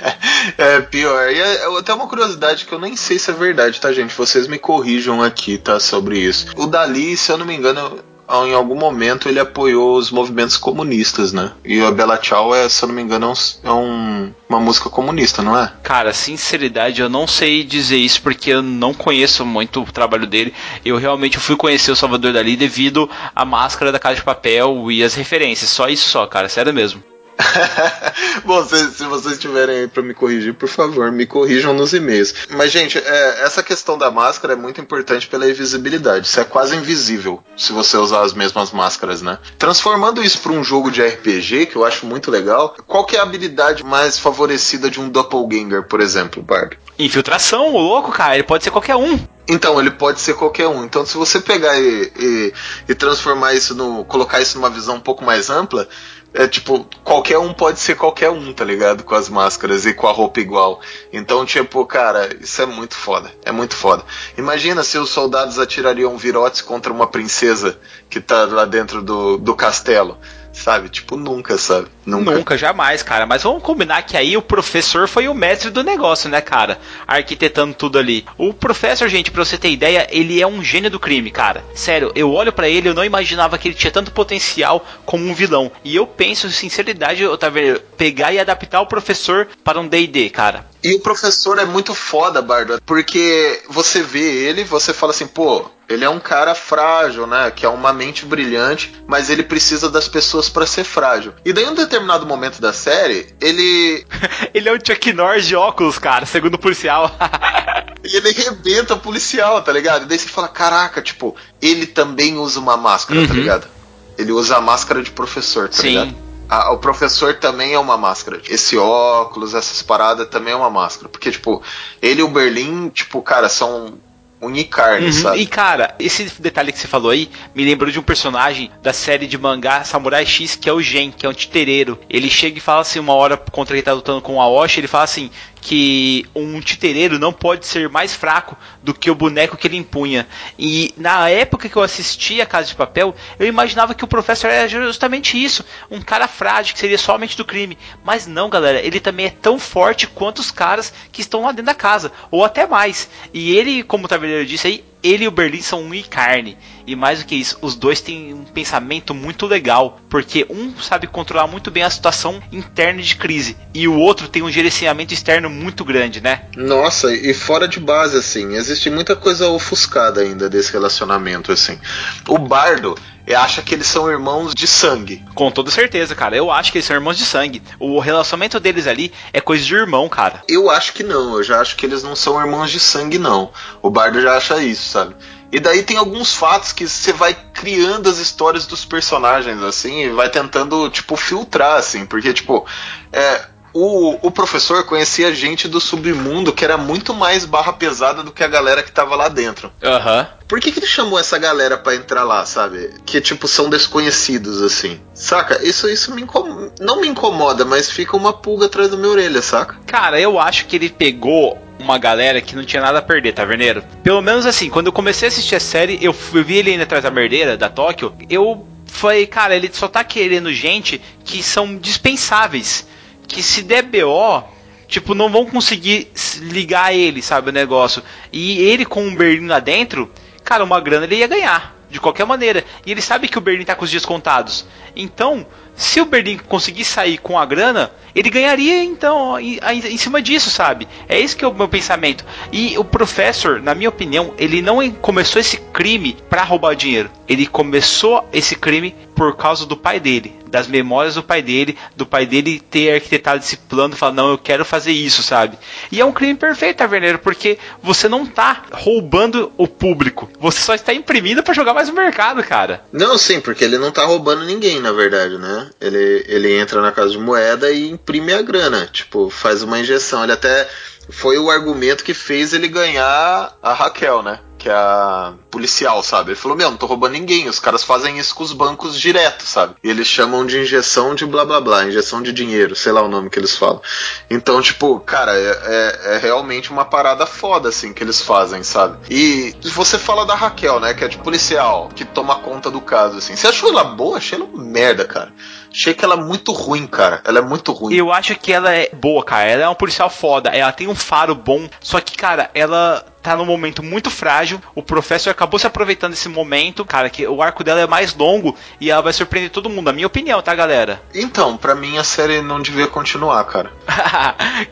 é pior. E é, até uma curiosidade que eu nem sei se é verdade, tá, gente? Vocês me corrijam aqui, tá, sobre isso. O Dali, se eu não me engano, em algum momento ele apoiou os movimentos comunistas, né? E a Bela Tchau é, se eu não me engano, é um, uma música comunista, não é? Cara, sinceridade, eu não sei dizer isso porque eu não conheço muito o trabalho dele. Eu realmente fui conhecer o Salvador Dali devido à máscara da Casa de Papel e as referências. Só isso só, cara, sério mesmo. Bom, se, vocês tiverem aí pra me corrigir, por favor, me corrijam nos e-mails. Mas, gente, é, essa questão da máscara é muito importante pela invisibilidade. Isso é quase invisível se você usar as mesmas máscaras, né? Transformando isso para um jogo de RPG, que eu acho muito legal, qual que é a habilidade mais favorecida de um doppelganger, por exemplo, Bard? Infiltração, o louco, cara, ele pode ser qualquer um. Então, ele pode ser qualquer um. Então, se você pegar e, e, e transformar isso no. colocar isso numa visão um pouco mais ampla, é tipo, qualquer um pode ser qualquer um, tá ligado? Com as máscaras e com a roupa igual. Então, tipo, cara, isso é muito foda. É muito foda. Imagina se os soldados atirariam virotes contra uma princesa que tá lá dentro do, do castelo sabe? Tipo, nunca, sabe? Nunca. Nunca, jamais, cara. Mas vamos combinar que aí o professor foi o mestre do negócio, né, cara? Arquitetando tudo ali. O professor, gente, pra você ter ideia, ele é um gênio do crime, cara. Sério, eu olho para ele, eu não imaginava que ele tinha tanto potencial como um vilão. E eu penso, sinceridade, eu tava pegar e adaptar o professor para um D&D, cara. E o professor é muito foda, Bardo, porque você vê ele, você fala assim, pô, Ele é um cara frágil, né? Que é uma mente brilhante, mas ele precisa das pessoas para ser frágil. E daí, em um determinado momento da série, ele. ele é o Chuck Norris de óculos, cara, segundo o policial. e ele rebenta o policial, tá ligado? E daí você fala: caraca, tipo, ele também usa uma máscara, tá Uhum. ligado? Ele usa a máscara de professor, tá Sim. ligado? A- o professor também é uma máscara. Esse óculos, essas paradas também é uma máscara. Porque, tipo, ele e o Berlim, tipo, cara, são unicarne, Uhum. sabe? E cara, esse detalhe que você falou aí me lembrou de um personagem da série de mangá Samurai X, que é o Gen, que é um titereiro. Ele chega e fala assim, uma hora contra ele tá lutando com o Aoshi, ele fala assim que um titereiro não pode ser mais fraco do que o boneco que ele empunha. E na época que eu assisti a Casa de Papel, eu imaginava que o professor era justamente isso, um cara frágil que seria somente do crime. Mas não, galera, ele também é tão forte quanto os caras que estão lá dentro da casa, ou até mais. E ele, como o Taverneiro disse aí, ele e o Berlim são um e carne. E mais do que isso, os dois têm um pensamento muito legal, porque um sabe controlar muito bem a situação interna de crise e o outro tem um gerenciamento externo muito grande, né? Nossa, e fora de base, assim, existe muita coisa ofuscada ainda desse relacionamento, assim. O Bardo eh, acha que eles são irmãos de sangue. Com toda certeza, cara. Eu acho que eles são irmãos de sangue. O relacionamento deles ali é coisa de irmão, cara. Eu acho que não, eu já acho que eles não são irmãos de sangue, não. O Bardo já acha isso, sabe? E daí tem alguns fatos que você vai criando as histórias dos personagens, assim, e vai tentando, tipo, filtrar, assim, porque, tipo, é. O, o professor conhecia gente do submundo que era muito mais barra pesada do que a galera que tava lá dentro. Aham. Por que, que ele chamou essa galera pra entrar lá, sabe? Que, tipo, são desconhecidos, assim. Saca? Isso, isso me incom... não me incomoda, mas fica uma pulga atrás da minha orelha, saca? Cara, eu acho que ele pegou uma galera que não tinha nada a perder, Taverneiro. Pelo menos assim, quando eu comecei a assistir a série, eu, fui- eu vi ele indo atrás da merdeira, da Tóquio, eu falei, cara, ele só tá querendo gente que são dispensáveis. Que se der BO, tipo, não vão conseguir ligar ele, sabe, o negócio. E ele com o Berlim lá dentro, cara, uma grana ele ia ganhar. De qualquer maneira. E ele sabe que o Berlim tá com os dias contados. Então, se o Berlim conseguir sair com a grana, ele ganharia então em, em- cima disso, sabe? É esse que é o meu pensamento. E o professor, na minha opinião, ele não começou esse crime pra roubar dinheiro. Ele começou esse crime por causa do pai dele, das memórias do pai dele, do pai dele ter arquitetado esse plano falar, não, eu quero fazer isso, sabe? E é um crime perfeito, Taverneiro, porque você não tá roubando o público, você só está imprimindo pra jogar mais no mercado, cara. Não, sim, porque ele não tá roubando ninguém, na verdade, né? Ele, ele entra na casa de moeda e imprime a grana. Tipo, faz uma injeção. Ele até. Foi o argumento que fez ele ganhar a Raquel, né? Que é a policial, sabe? Ele falou: Meu, não tô roubando ninguém. Os caras fazem isso com os bancos direto, sabe? E eles chamam de injeção de blá blá blá, injeção de dinheiro, sei lá o nome que eles falam. Então, tipo, cara, é, é- é realmente uma parada foda, assim, que eles fazem, sabe? E você fala da Raquel, né? Que é de policial, que toma conta do caso, assim. Você achou ela boa? Achei ela merda, cara. Achei que ela é muito ruim, cara. Ela é muito ruim. Eu acho que ela é boa, cara. Ela é um policial foda. Ela tem um faro bom. Só que, cara, ela tá num momento muito frágil. O professor acabou se aproveitando desse momento. Cara, que o arco dela é mais longo e ela vai surpreender todo mundo. Na minha opinião, tá, galera? Então, pra mim a série não devia continuar, cara.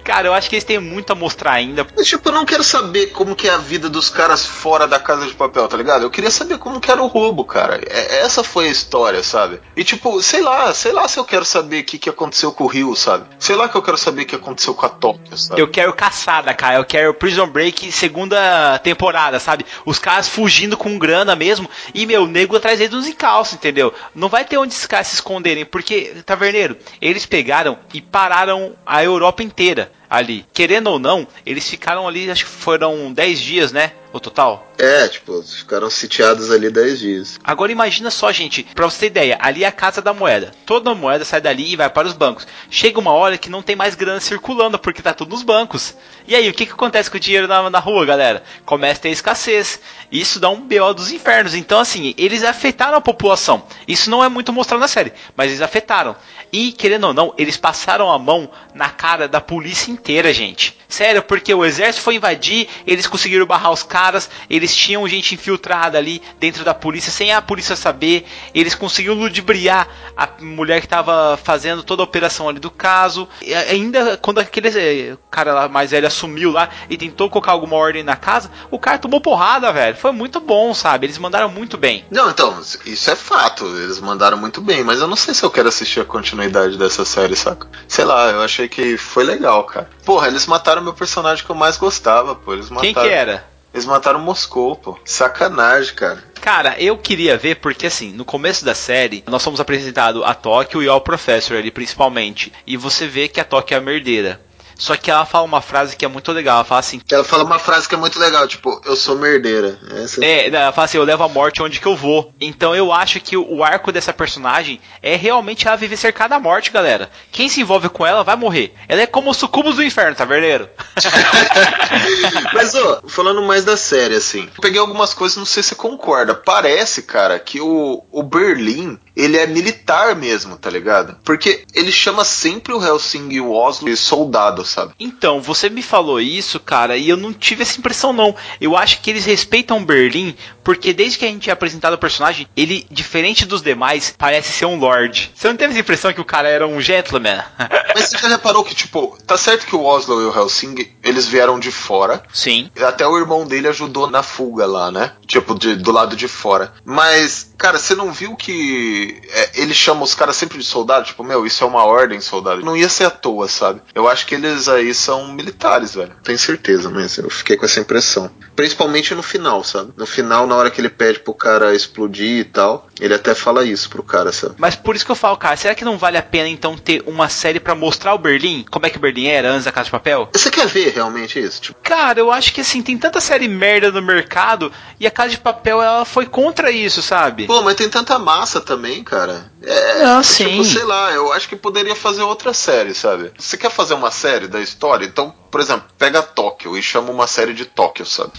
cara, eu acho que eles têm muito a mostrar ainda. Mas, tipo, eu não quero saber como que é a vida dos caras fora da casa de papel, tá ligado? Eu queria saber como que era o roubo, cara. É- essa foi a história, sabe? E, tipo, sei lá, sei lá se eu quero saber o que, que aconteceu com o Rio, sabe? Sei lá que eu quero saber o que aconteceu com a Tóquio, sabe? Eu quero caçada, cara. Eu quero Prison Break segunda temporada, sabe? Os caras fugindo com grana mesmo. E, meu, o nego atrás deles nos encalços, entendeu? Não vai ter onde esses caras se esconderem. Porque, taverneiro, eles pegaram e pararam a Europa inteira ali. Querendo ou não, eles ficaram ali, acho que foram 10 dias, né? O total. É, tipo, ficaram sitiados ali 10 dias. Agora imagina só, gente, pra você ter ideia, ali é a casa da moeda. Toda moeda sai dali e vai para os bancos. Chega uma hora que não tem mais grana circulando, porque tá tudo nos bancos. E aí, o que, que acontece com o dinheiro na, na rua, galera? Começa a ter escassez. Isso dá um BO dos infernos. Então, assim, eles afetaram a população. Isso não é muito mostrado na série, mas eles afetaram. E, querendo ou não, eles passaram a mão na cara da polícia inteira, gente. Sério, porque o exército foi invadir, eles conseguiram barrar os caras, eles tinham gente infiltrada ali dentro da polícia sem a polícia saber, eles conseguiram ludibriar a mulher que tava fazendo toda a operação ali do caso. E ainda quando aquele eh, cara lá mais velho assumiu lá e tentou colocar alguma ordem na casa, o cara tomou porrada, velho. Foi muito bom, sabe? Eles mandaram muito bem. Não, então, isso é fato. Eles mandaram muito bem, mas eu não sei se eu quero assistir a continuidade dessa série, saca? Sei lá, eu achei que foi legal, cara. Porra, eles mataram meu personagem que eu mais gostava, pô. Eles mataram... Quem que era? Eles mataram Moscou, pô. Sacanagem, cara. Cara, eu queria ver porque assim, no começo da série, nós fomos apresentados a Tóquio e ao Professor ali principalmente. E você vê que a Tóquio é a merdeira. Só que ela fala uma frase que é muito legal. Ela fala assim: Ela fala uma frase que é muito legal, tipo, eu sou merdeira. Essa... É, ela fala assim: eu levo a morte onde que eu vou. Então eu acho que o arco dessa personagem é realmente ela viver cercada da morte, galera. Quem se envolve com ela vai morrer. Ela é como o sucubus do inferno, tá verdadeiro? Mas, ó, falando mais da série, assim, peguei algumas coisas, não sei se você concorda. Parece, cara, que o, o Berlim, ele é militar mesmo, tá ligado? Porque ele chama sempre o Helsing e o Oslo de soldado, sabe? Então, você me falou isso, cara, e eu não tive essa impressão, não. Eu acho que eles respeitam Berlim, porque desde que a gente é apresentado o personagem, ele, diferente dos demais, parece ser um lord. Você não teve essa impressão que o cara era um gentleman? Mas você já reparou que, tipo, tá certo que o Oslo e o Helsing, eles vieram de fora. Sim. Até o irmão dele ajudou na fuga lá, né? Tipo, de, do lado de fora. Mas, cara, você não viu que é, ele chama os caras sempre de soldado? Tipo, meu, isso é uma ordem, soldado. Não ia ser à toa, sabe? Eu acho que eles aí são militares, velho. Tenho certeza, mas eu fiquei com essa impressão. Principalmente no final, sabe? No final, na hora que ele pede pro cara explodir e tal, ele até fala isso pro cara, sabe? Mas por isso que eu falo, cara, será que não vale a pena então ter uma série para mostrar o Berlim? Como é que o Berlim era antes da Casa de Papel? Você quer ver realmente isso? Tipo... Cara, eu acho que assim, tem tanta série merda no mercado e a Casa de Papel ela foi contra isso, sabe? Pô, mas tem tanta massa também, cara. É, Não, tipo, sim. sei lá, eu acho que poderia fazer outra série, sabe? Você quer fazer uma série da história? Então, por exemplo, pega Tóquio e chama uma série de Tóquio, sabe?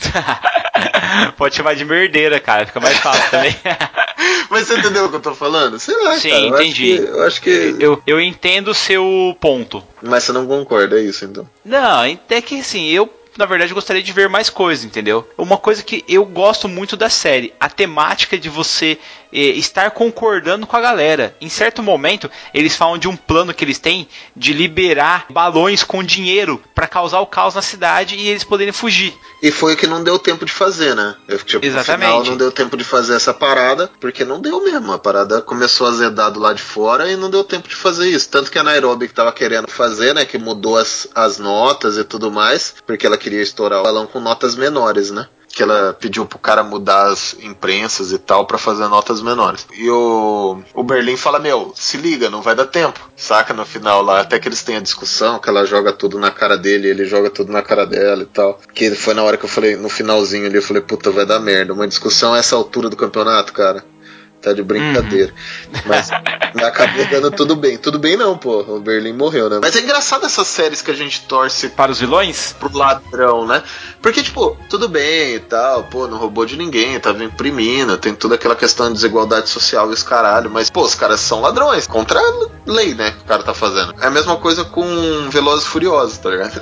Pode chamar de merdeira, cara, fica mais fácil também. Mas você entendeu o que eu tô falando? Sei lá, Sim, cara. eu entendi. Acho que, eu acho que. eu, eu entendo o seu ponto. Mas você não concorda, é isso então? Não, até que assim, eu na verdade gostaria de ver mais coisas, entendeu? Uma coisa que eu gosto muito da série, a temática de você estar concordando com a galera. Em certo momento, eles falam de um plano que eles têm de liberar balões com dinheiro para causar o caos na cidade e eles poderem fugir. E foi o que não deu tempo de fazer, né? Eu, tipo, Exatamente. No final não deu tempo de fazer essa parada, porque não deu mesmo. A parada começou a azedar do lado de fora e não deu tempo de fazer isso. Tanto que a Nairobi que tava querendo fazer, né? Que mudou as, as notas e tudo mais, porque ela queria estourar o balão com notas menores, né? Que ela pediu pro cara mudar as imprensas e tal para fazer notas menores. E o, o Berlim fala: Meu, se liga, não vai dar tempo. Saca no final lá, até que eles têm a discussão, que ela joga tudo na cara dele, ele joga tudo na cara dela e tal. Que foi na hora que eu falei, no finalzinho ali, eu falei: Puta, vai dar merda. Uma discussão a essa altura do campeonato, cara. Tá de brincadeira. Mas acabou dando tudo bem. Tudo bem não, pô. O Berlim morreu, né? Mas é engraçado essas séries que a gente torce Para os vilões? pro ladrão, né? Porque, tipo, tudo bem e tal, pô, não roubou de ninguém, tava imprimindo, tem toda aquela questão de desigualdade social e os caralho, mas, pô, os caras são ladrões, contra a lei, né, que o cara tá fazendo. É a mesma coisa com Velozes e Furiosos, tá ligado?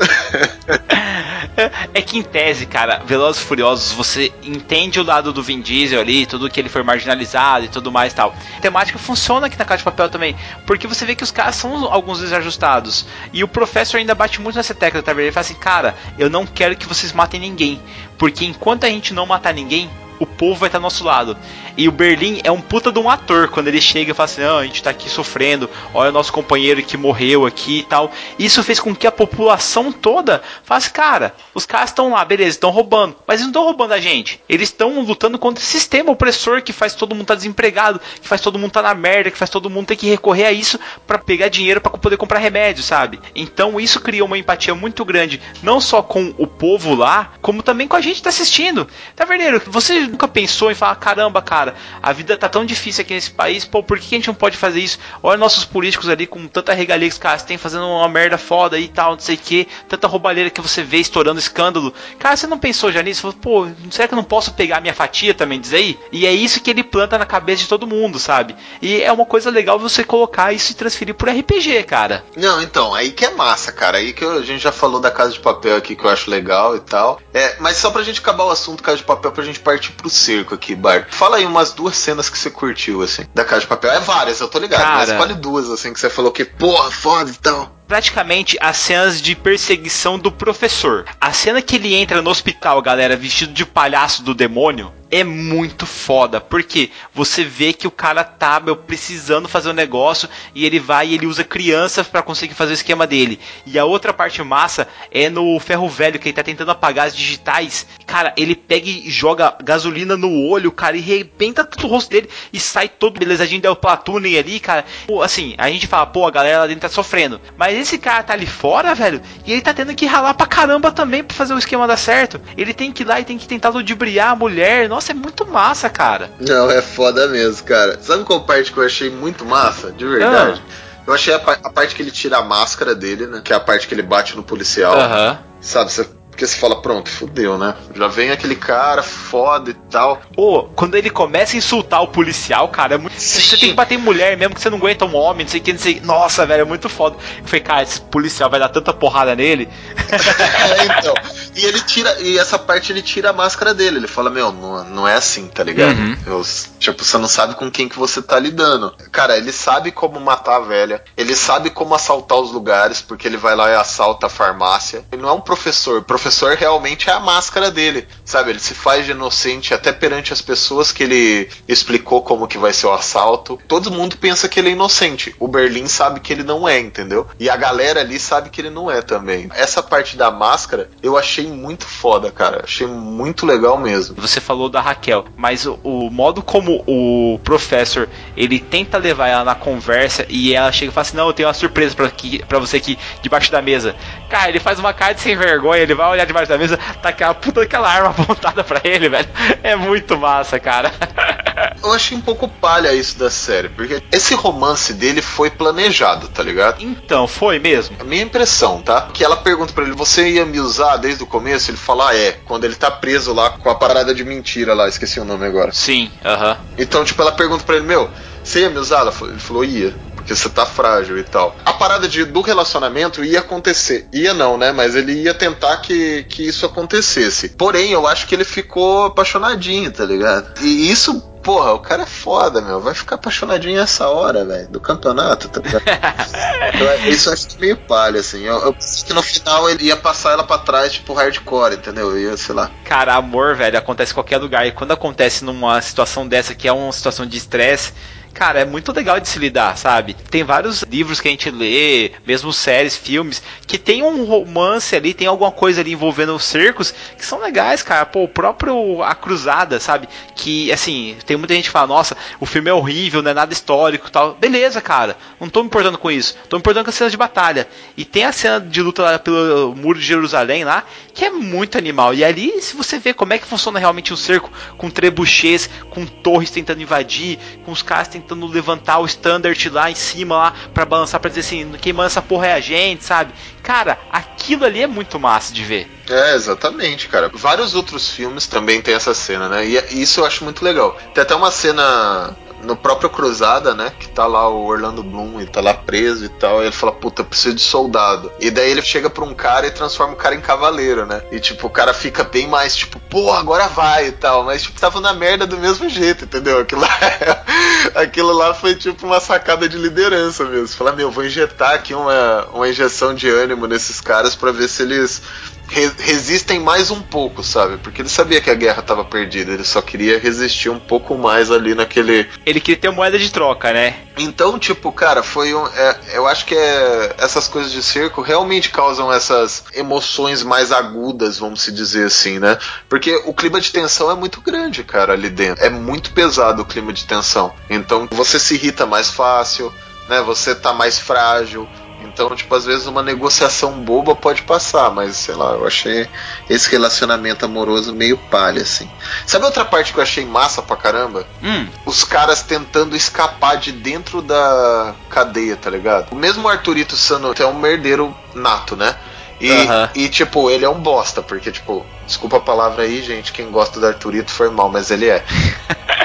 É que em tese, cara, Velozes e Furiosos, você entende o lado do Vin Diesel ali, tudo que ele foi marginalizado e tudo mais tal. A temática funciona aqui na Casa de Papel também, porque você vê que os caras são alguns desajustados. E o professor ainda bate muito nessa tecla, tá vendo? Ele fala assim, cara, eu não quero que vocês matem ninguém, porque enquanto a gente não matar ninguém, o povo vai estar do nosso lado. E o Berlim é um puta de um ator quando ele chega e fala assim: não, a gente tá aqui sofrendo, olha o nosso companheiro que morreu aqui e tal. Isso fez com que a população toda falasse: cara, os caras estão lá, beleza, estão roubando, mas eles não estão roubando a gente. Eles estão lutando contra o sistema opressor que faz todo mundo estar tá desempregado, que faz todo mundo estar tá na merda, que faz todo mundo ter que recorrer a isso para pegar dinheiro para poder comprar remédio, sabe? Então isso criou uma empatia muito grande, não só com o povo lá, como também com a gente que tá assistindo. Tá verdadeiro? Você nunca pensou em falar, caramba, cara, a vida tá tão difícil aqui nesse país, pô, por que a gente não pode fazer isso? Olha nossos políticos ali com tanta regalia que os caras têm fazendo uma merda foda e tal, não sei o que, tanta roubalheira que você vê estourando escândalo. Cara, você não pensou já nisso? Falou, pô, será que eu não posso pegar minha fatia também diz aí? E é isso que ele planta na cabeça de todo mundo, sabe? E é uma coisa legal você colocar isso e transferir pro RPG, cara. Não, então, aí que é massa, cara. Aí que a gente já falou da Casa de Papel aqui que eu acho legal e tal. É, mas só pra gente acabar o assunto Casa de Papel, pra gente partir pro cerco aqui, Bart. Fala aí umas duas cenas que você curtiu, assim, da Casa de Papel. É várias, eu tô ligado, Cara. mas escolhe duas, assim, que você falou que, porra, foda e tal. praticamente as cenas de perseguição do professor. A cena que ele entra no hospital, galera, vestido de palhaço do demônio, é muito foda, porque você vê que o cara tá meu, precisando fazer um negócio e ele vai e ele usa crianças pra conseguir fazer o esquema dele. E a outra parte massa é no ferro velho que ele tá tentando apagar as digitais. Cara, ele pega e joga gasolina no olho, cara, e arrebenta todo o rosto dele e sai todo belezadinho del platooning ali, cara. Pô, assim, a gente fala, pô, a galera lá dentro tá sofrendo. Mas esse cara tá ali fora, velho, e ele tá tendo que ralar pra caramba também pra fazer o esquema dar certo. Ele tem que ir lá e tem que tentar ludibriar a mulher. Nossa, é muito massa, cara. Não, é foda mesmo, cara. Sabe qual parte que eu achei muito massa? De verdade. Eu achei a, a parte que ele tira a máscara dele, né? Que é a parte que ele bate no policial. Aham. Sabe, você- porque você fala, pronto, fudeu, né? Já vem aquele cara foda e tal. Pô, quando ele começa a insultar o policial, cara, é muito. Sim. Você tem que bater em mulher mesmo que você não aguenta um homem, não sei o que, não sei. Nossa, velho, é muito foda. Eu falei, cara, esse policial vai dar tanta porrada nele. é, então. E ele tira. E essa parte ele tira a máscara dele. Ele fala, meu, não, não é assim, tá ligado? Uhum. Eu- tipo, você não sabe com quem que você tá lidando. Cara, ele sabe como matar a velha. Ele sabe como assaltar os lugares, porque ele vai lá e assalta a farmácia. Ele não é um professor. O professor realmente é a máscara dele. Sabe? Ele se faz de inocente até perante as pessoas que ele explicou como que vai ser o assalto. Todo mundo pensa que ele é inocente. O Berlim sabe que ele não é, entendeu? E a galera ali sabe que ele não é também. Essa parte da máscara eu achei muito foda, cara. Achei muito legal mesmo. Você falou da Raquel, mas o, o modo como o professor ele tenta levar ela na conversa e ela chega e fala assim: Não, eu tenho uma surpresa pra você aqui debaixo da mesa. Cara, ele faz uma cara de sem vergonha, ele vai olhar debaixo da mesa, tá aquela puta daquela arma apontada pra ele, velho. É muito massa, cara. Eu achei um pouco palha isso da série, porque esse romance dele foi planejado, tá ligado? então, foi mesmo? A minha impressão, tá? Que ela pergunta pra ele: Você ia me usar desde o começo? Ele fala: ah, É. Quando ele tá preso lá com a parada de mentira lá, esqueci o nome agora. Sim, aham. Então, tipo, ela pergunta pra ele: Meu, você ia me usar? Ele falou: Ia. Porque você tá frágil e tal. A parada de, do relacionamento ia acontecer. Ia não, né? Mas ele ia tentar que, que isso acontecesse. Porém, eu acho que ele ficou apaixonadinho, tá ligado? E isso, porra, o cara é foda, meu. Vai ficar apaixonadinho essa hora, velho, do campeonato, tá? Eu- isso eu acho que é meio palha, assim. Eu, eu pensei que no final ele ia passar ela pra trás, tipo, hardcore, entendeu? Ia, sei lá. Cara, amor, velho, acontece em qualquer lugar. E quando acontece numa situação dessa, que é uma situação de estresse, cara, é muito legal de se lidar, sabe? Tem vários livros que a gente lê, mesmo séries, filmes, que tem um romance ali, tem alguma coisa ali envolvendo os cercos, que são legais, cara. Pô, o próprio A Cruzada, sabe? Que, assim, tem muita gente que fala, nossa, o filme é horrível, não é nada histórico tal. Beleza, cara, não tô me importando com isso. Tô me importando com as cenas de batalha. E tem a cena de luta lá pelo Muro de Jerusalém lá, que é muito animal. E ali, se você vê como é que funciona realmente um cerco, com trebuchês, com torres tentando invadir, com os caras tentando levantar o standard lá em cima lá para balançar para dizer assim, quem manda essa porra é a gente, sabe? Cara, aquilo ali é muito massa de ver. É, exatamente, cara. Vários outros filmes também tem essa cena, né? E isso eu acho muito legal. Tem até uma cena no próprio Cruzada, né? Que tá lá o Orlando Bloom e tá lá preso e tal. E ele fala, puta, eu preciso de soldado. E daí ele chega pra um cara e transforma o cara em cavaleiro, né? E tipo, o cara fica bem mais, tipo, pô, agora vai e tal. Mas tipo, tava na merda do mesmo jeito, entendeu? Aquilo lá, aquilo lá foi tipo uma sacada de liderança mesmo. Falar, meu, vou injetar aqui uma, uma injeção de ânimo nesses caras pra ver se eles re- resistem mais um pouco, sabe? Porque ele sabia que a guerra tava perdida, ele só queria resistir um pouco mais ali naquele. Ele queria ter moeda de troca, né? Então, tipo, cara, foi um. é, eu acho que é, essas coisas de circo realmente causam essas emoções mais agudas, vamos se dizer assim, né? Porque o clima de tensão é muito grande, cara, ali dentro. É muito pesado o clima de tensão. Então você se irrita mais fácil, né? Você tá mais frágil. Então, tipo, às vezes uma negociação boba pode passar, mas sei lá, eu achei esse relacionamento amoroso meio palha, assim. Sabe outra parte que eu achei massa pra caramba? Hum, Os caras tentando escapar de dentro da cadeia, tá ligado? O mesmo Arthurito Sano é um merdeiro nato, né? E, Aham. e, tipo, ele é um bosta, porque, tipo, desculpa a palavra aí, gente, quem gosta do Arthurito foi mal, mas ele é.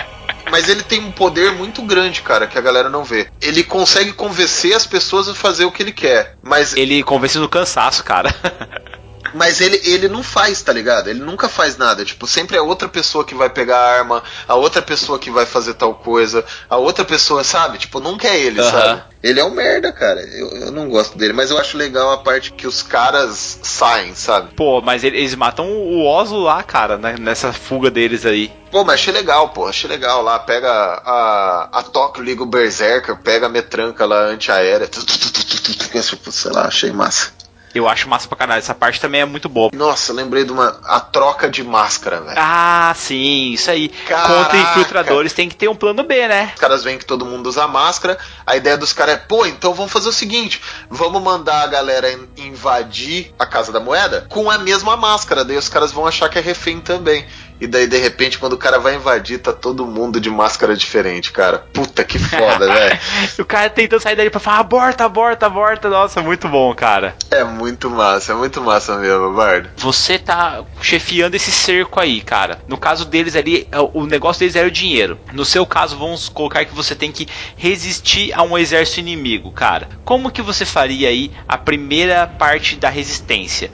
Mas ele tem um poder muito grande, cara, que a galera não vê. Ele consegue convencer as pessoas a fazer o que ele quer. Mas ele convence no cansaço, cara. Mas ele, ele não faz, tá ligado? Ele nunca faz nada. Tipo, sempre é outra pessoa que vai pegar a arma, a outra pessoa que vai fazer tal coisa, a outra pessoa, sabe? Tipo, nunca é ele, sabe? Ele é um merda, cara. Eu, eu não gosto dele, mas eu acho legal a parte que os caras saem, sabe? Pô, mas ele- eles matam o Oslo lá, cara, né, nessa fuga deles aí. Pô, mas achei legal, pô. Achei legal lá. Pega a, a Tóquio, liga o Berserker, pega a metranca lá antiaérea. tu, Sei lá, achei massa. Eu acho massa pra caralho. Essa parte também é muito boa. Nossa, lembrei de uma. A troca de máscara, velho. Ah, sim, isso aí. Caraca. Contra infiltradores tem que ter um plano B, né? Os caras veem que todo mundo usa máscara. A ideia dos caras é, pô, então vamos fazer o seguinte: vamos mandar a galera in- invadir a Casa da Moeda com a mesma máscara. Daí os caras vão achar que é refém também. E daí, de repente, quando o cara vai invadir, tá todo mundo de máscara diferente, cara. Puta que foda, velho. o cara tentando sair dali pra falar aborta, aborta, aborta. Nossa, muito bom, cara. É muito massa, é muito massa mesmo, Bardo. Você tá chefiando esse cerco aí, cara. No caso deles ali, é, o negócio deles era o dinheiro. No seu caso, vamos colocar que você tem que resistir a um exército inimigo, cara. Como que você faria aí a primeira parte da resistência?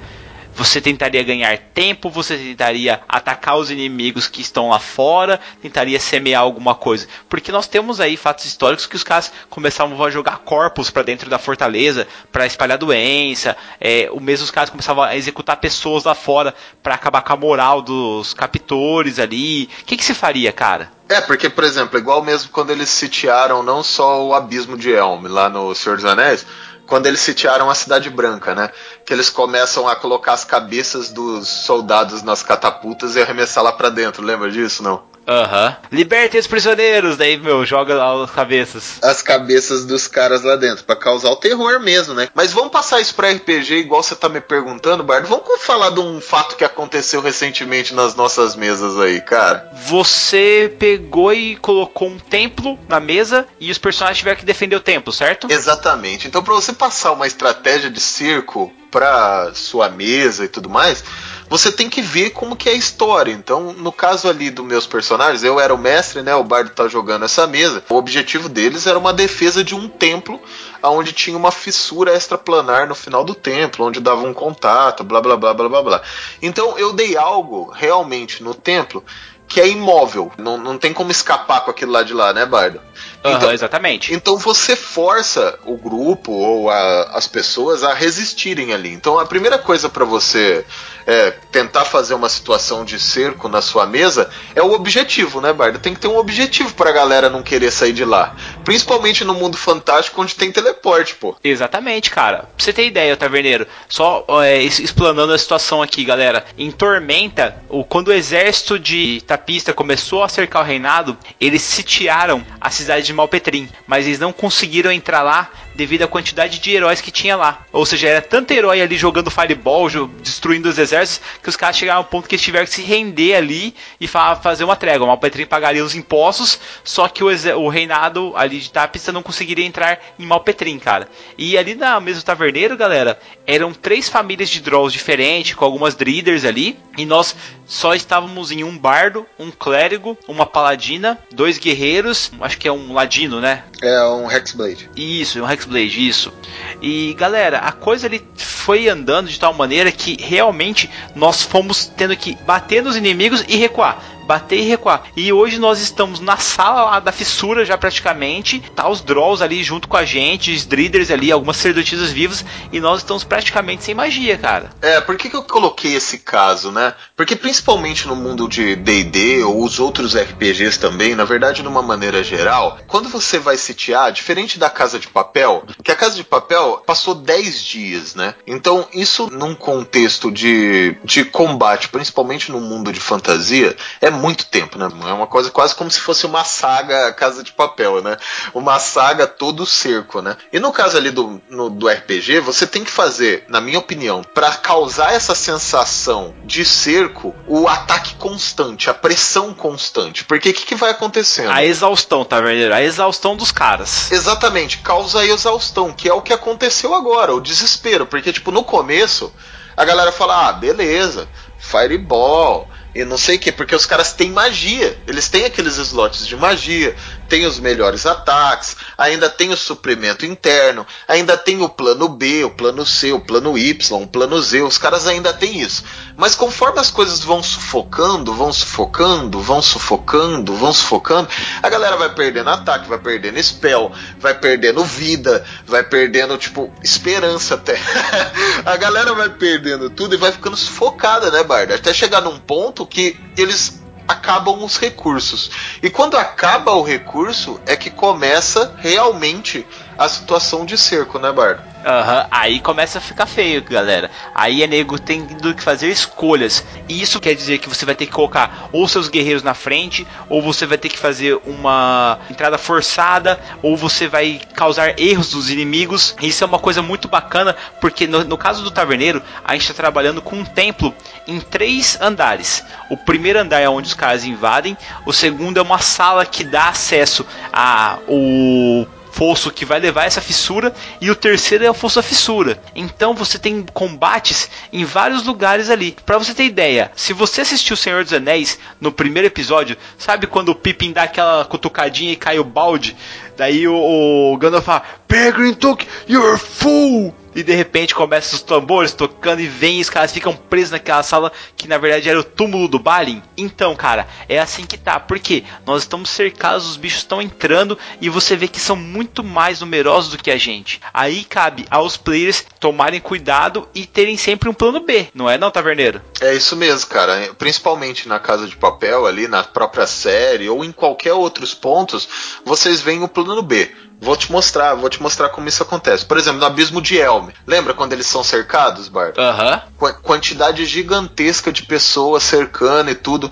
Você tentaria ganhar tempo, você tentaria atacar os inimigos que estão lá fora, tentaria semear alguma coisa. Porque nós temos aí fatos históricos que os caras começavam a jogar corpos para dentro da fortaleza para espalhar doença. É, o mesmo os caras começavam a executar pessoas lá fora para acabar com a moral dos captores ali. O que, que se faria, cara? É, porque, por exemplo, igual mesmo quando eles sitiaram não só o abismo de Elm lá no Senhor dos Anéis, quando eles sitiaram a Cidade Branca, né? Que eles começam a colocar as cabeças dos soldados nas catapultas e arremessar lá pra dentro, lembra disso, não? Aham. Libertem os prisioneiros! Daí, meu, joga lá as cabeças. As cabeças dos caras lá dentro, pra causar o terror mesmo, né? Mas vamos passar isso pra RPG, igual você tá me perguntando, Bardo. Vamos falar de um fato que aconteceu recentemente nas nossas mesas aí, cara. Você pegou e colocou um templo na mesa e os personagens tiveram que defender o templo, certo? Exatamente. Então, pra você passar uma estratégia de circo pra sua mesa e tudo mais, você tem que ver como que é a história. Então, no caso ali dos meus personagens, eu era o mestre, né? O bardo tá jogando essa mesa. O objetivo deles era uma defesa de um templo onde tinha uma fissura extraplanar no final do templo, onde dava um contato, blá blá blá blá blá blá. Então, eu dei algo realmente no templo que é imóvel. Não, não tem como escapar com aquilo lá de lá, né, Bardo? Aham, exatamente. Então você força o grupo ou a- as pessoas a resistirem ali. Então a primeira coisa para você é, tentar fazer uma situação de cerco na sua mesa é o objetivo, né, Bardo? Tem que ter um objetivo pra galera não querer sair de lá. Principalmente no mundo fantástico onde tem teleporte, pô. Exatamente, cara. Pra você ter ideia, Taverneiro, só é, explanando a situação aqui, galera. Em Tormenta, o, quando o exército de Tapista começou a cercar o reinado, eles sitiaram a cidade de Malpetrim, mas eles não conseguiram entrar lá devido à quantidade de heróis que tinha lá. Ou seja, era tanto herói ali jogando fireball, destruindo os exércitos, que os caras chegaram ao ponto que eles tiveram que se render ali e fa- fazer uma trégua. Malpetrim pagaria os impostos, só que o, o reinado ali de Tapista não conseguiria entrar em Malpetrim, cara. E ali na mesa do taverneiro, galera, eram três famílias de Drolls diferentes, com algumas Dreaders ali, e nós só estávamos em um bardo, um clérigo, uma paladina, dois guerreiros, acho que é um ladino, né? É um Hexblade. Isso, um Hexblade, isso. E galera, a coisa ali foi andando de tal maneira que realmente nós fomos tendo que bater nos inimigos e recuar. Bater e recuar. E hoje nós estamos na sala lá da fissura já praticamente. Tá os Drolls ali junto com a gente, os Dreaders ali, algumas sacerdotisas vivas. E nós estamos praticamente sem magia, cara. É, por que, que eu coloquei esse caso, né? Porque principalmente no mundo de D&D ou os outros RPGs também, na verdade, de uma maneira geral, quando você vai sitiar, diferente da Casa de Papel, que a Casa de Papel passou 10 dias, né? Então, isso num contexto de, de combate, principalmente no mundo de fantasia, é muito tempo, né? É uma coisa quase como se fosse uma saga Casa de Papel, né? Uma saga todo cerco, né? E no caso ali do, no, do RPG, você tem que fazer, na minha opinião, para causar essa sensação de cerco, o ataque constante, a pressão constante. Porque o que, que vai acontecendo? A exaustão, tá vendo? A exaustão dos caras. Exatamente, causa a exaustão, que é o que aconteceu agora, o desespero. Porque, tipo, no começo, a galera fala, ah, beleza, Fireball, e não sei o que, porque os caras têm magia. Eles têm aqueles slots de magia, tem os melhores ataques, ainda tem o suprimento interno, ainda tem o plano B, o plano C, o plano Y, o plano Z. Os caras ainda têm isso. Mas conforme as coisas vão sufocando, vão sufocando, vão sufocando, vão sufocando, a galera vai perdendo ataque, vai perdendo spell, vai perdendo vida, vai perdendo, tipo, esperança até. a galera vai perdendo tudo e vai ficando sufocada, né, Barda? Até chegar num ponto que eles acabam os recursos. E quando acaba o recurso é que começa realmente a situação de cerco, né, Bardo? Aham, uhum. aí começa a ficar feio, galera. Aí é nego tendo que fazer escolhas. E isso quer dizer que você vai ter que colocar ou seus guerreiros na frente, ou você vai ter que fazer uma entrada forçada, ou você vai causar erros dos inimigos. Isso é uma coisa muito bacana, porque no, no caso do taverneiro, a gente está trabalhando com um templo em três andares. O primeiro andar é onde os caras invadem, o segundo é uma sala que dá acesso a o fosso que vai levar essa fissura e o terceiro é o fosso da fissura. Então você tem combates em vários lugares ali. Para você ter ideia, se você assistiu o Senhor dos Anéis no primeiro episódio, sabe quando o Pippin dá aquela cutucadinha e cai o balde? Daí o, o Gandalf fala: Peregrin Took, you're a fool! E de repente começa os tambores tocando e vem e os caras ficam presos naquela sala que na verdade era o túmulo do Balin. Então, cara, é assim que tá. Porque nós estamos cercados, os bichos estão entrando e você vê que são muito mais numerosos do que a gente. Aí cabe aos players tomarem cuidado e terem sempre um plano B, não é não, Taverneiro? É isso mesmo, cara. Principalmente na Casa de Papel ali, na própria série ou em qualquer outros pontos, vocês veem o plano B. Vou te mostrar, vou te mostrar como isso acontece. Por exemplo, no Abismo de Elm. Lembra quando eles são cercados, Bart? Aham. Qu quantidade gigantesca de pessoas cercando e tudo.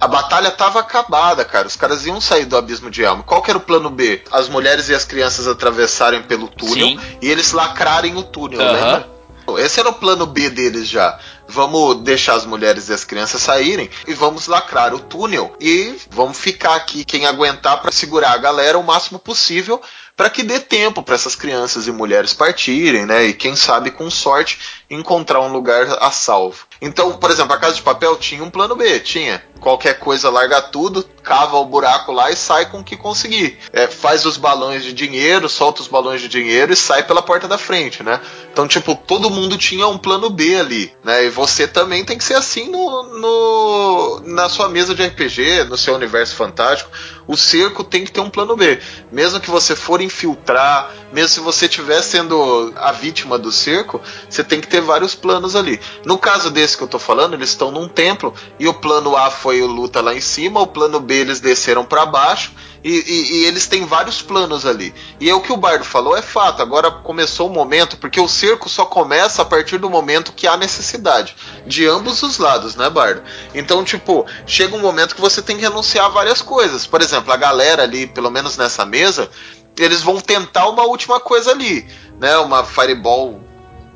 A batalha tava acabada, cara. Os caras iam sair do abismo de Elm. Qual que era o plano B? As mulheres e as crianças atravessarem pelo túnel Sim. e eles lacrarem o túnel, uhum. lembra? Esse era o plano B deles já. Vamos deixar as mulheres e as crianças saírem e vamos lacrar o túnel e vamos ficar aqui quem aguentar para segurar a galera o máximo possível para que dê tempo para essas crianças e mulheres partirem, né? E quem sabe com sorte encontrar um lugar a salvo. Então, por exemplo, a Casa de Papel tinha um plano B, tinha. Qualquer coisa larga tudo, cava o buraco lá e sai com o que conseguir. É, faz os balões de dinheiro, solta os balões de dinheiro e sai pela porta da frente, né? Então, tipo, todo mundo tinha um plano B ali, né? E você também tem que ser assim no, no na sua mesa de RPG, no seu universo fantástico. O cerco tem que ter um plano B. Mesmo que você for infiltrar, mesmo se você estiver sendo a vítima do cerco, você tem que ter vários planos ali. No caso desse que eu tô falando, eles estão num templo e o plano A foi o luta lá em cima, o plano B eles desceram para baixo e, e, e, eles têm vários planos ali. E é o que o Bardo falou, é fato. Agora começou o momento, porque o cerco só começa a partir do momento que há necessidade. De ambos os lados, né, Bardo? Então, tipo, chega um momento que você tem que renunciar a várias coisas. Por exemplo, a galera ali, pelo menos nessa mesa, eles vão tentar uma última coisa ali, né? Uma Fireball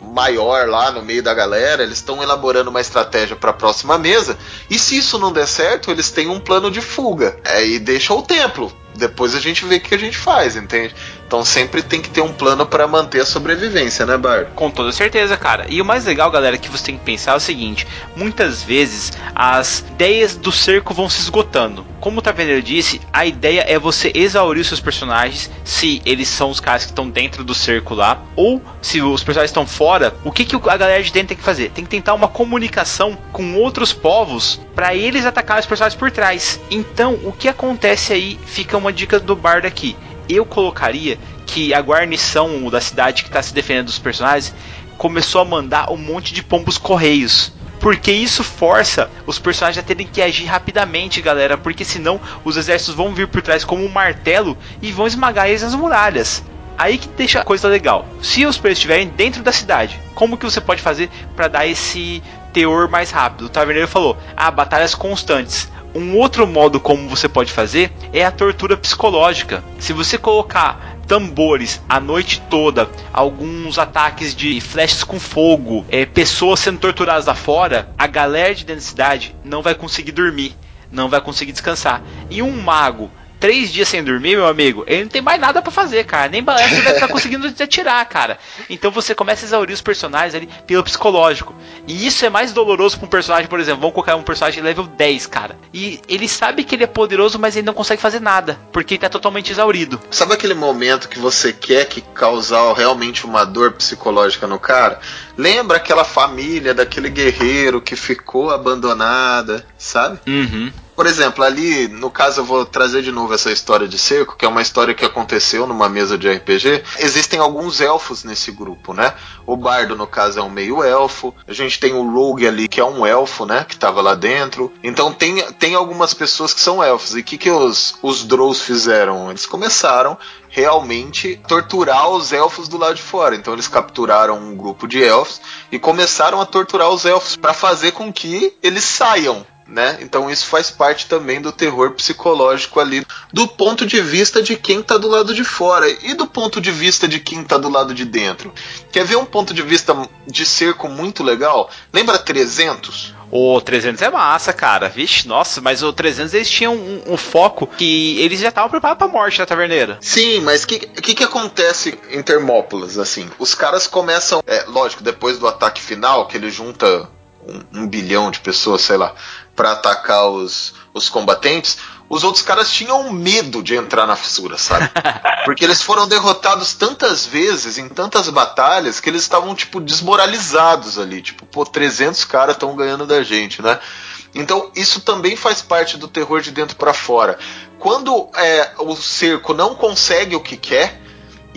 maior lá no meio da galera, eles estão elaborando uma estratégia para a próxima mesa. E se isso não der certo, eles têm um plano de fuga. É, e deixa o templo. Depois a gente vê o que a gente faz, entende? Então sempre tem que ter um plano para manter a sobrevivência, né, Bar? Com toda certeza, cara. E o mais legal, galera, que você tem que pensar é o seguinte: muitas vezes as ideias do cerco vão se esgotando. Como o Taverneiro disse, a ideia é você exaurir os seus personagens, se eles são os caras que estão dentro do cerco lá, ou se os personagens estão fora, o que, que a galera de dentro tem que fazer? Tem que tentar uma comunicação com outros povos para eles atacarem os personagens por trás. Então, o que acontece aí fica uma dica do Bard aqui eu colocaria que a guarnição da cidade que está se defendendo dos personagens começou a mandar um monte de pombos correios. Porque isso força os personagens a terem que agir rapidamente, galera. Porque senão os exércitos vão vir por trás como um martelo e vão esmagar eles nas muralhas. Aí que deixa a coisa legal. Se os players estiverem dentro da cidade, como que você pode fazer para dar esse teor mais rápido? O Taverneiro falou: ah, batalhas constantes Um outro modo como você pode fazer é a tortura psicológica. Se você colocar tambores a noite toda, alguns ataques de flechas com fogo, é, pessoas sendo torturadas lá fora, a galera de dentro da cidade não vai conseguir dormir, não vai conseguir descansar. E um mago três dias sem dormir, meu amigo, ele não tem mais nada para fazer, cara. Nem balança ele vai estar conseguindo atirar, cara. Então você começa a exaurir os personagens ali pelo psicológico. E isso é mais doloroso pra um personagem, por exemplo, vamos colocar um personagem level 10, cara. E ele sabe que ele é poderoso, mas ele não consegue fazer nada, porque ele tá totalmente exaurido. Sabe aquele momento que você quer que causar realmente uma dor psicológica no cara? Lembra aquela família daquele guerreiro que ficou abandonada, sabe? Uhum. Por exemplo, ali, no caso, eu vou trazer de novo essa história de cerco, que é uma história que aconteceu numa mesa de RPG. Existem alguns elfos nesse grupo, né? O bardo, no caso, é um meio-elfo. A gente tem o rogue ali, que é um elfo, né? Que tava lá dentro. Então tem, tem algumas pessoas que são elfos. E o que, que os, os Drows fizeram? Eles começaram realmente torturar os elfos do lado de fora. Então eles capturaram um grupo de elfos e começaram a torturar os elfos para fazer com que eles saiam né? Então isso faz parte também do terror psicológico ali, do ponto de vista de quem tá do lado de fora e do ponto de vista de quem tá do lado de dentro. Quer ver um ponto de vista de cerco muito legal? Lembra 300? O 300 é massa, cara. Vixe, nossa, mas o 300 eles tinham um, um foco que eles já estavam preparados pra morte da taverneira. Sim, mas o que, que, que acontece em Termópolis, assim? Os caras começam, é, lógico, depois do ataque final, que ele junta um, um bilhão de pessoas, sei lá, para atacar os, os combatentes, os outros caras tinham medo de entrar na fissura, sabe? Porque eles foram derrotados tantas vezes, em tantas batalhas, que eles estavam, tipo, desmoralizados ali. Tipo, pô, 300 caras estão ganhando da gente, né? Então, isso também faz parte do terror de dentro para fora. Quando é, o cerco não consegue o que quer,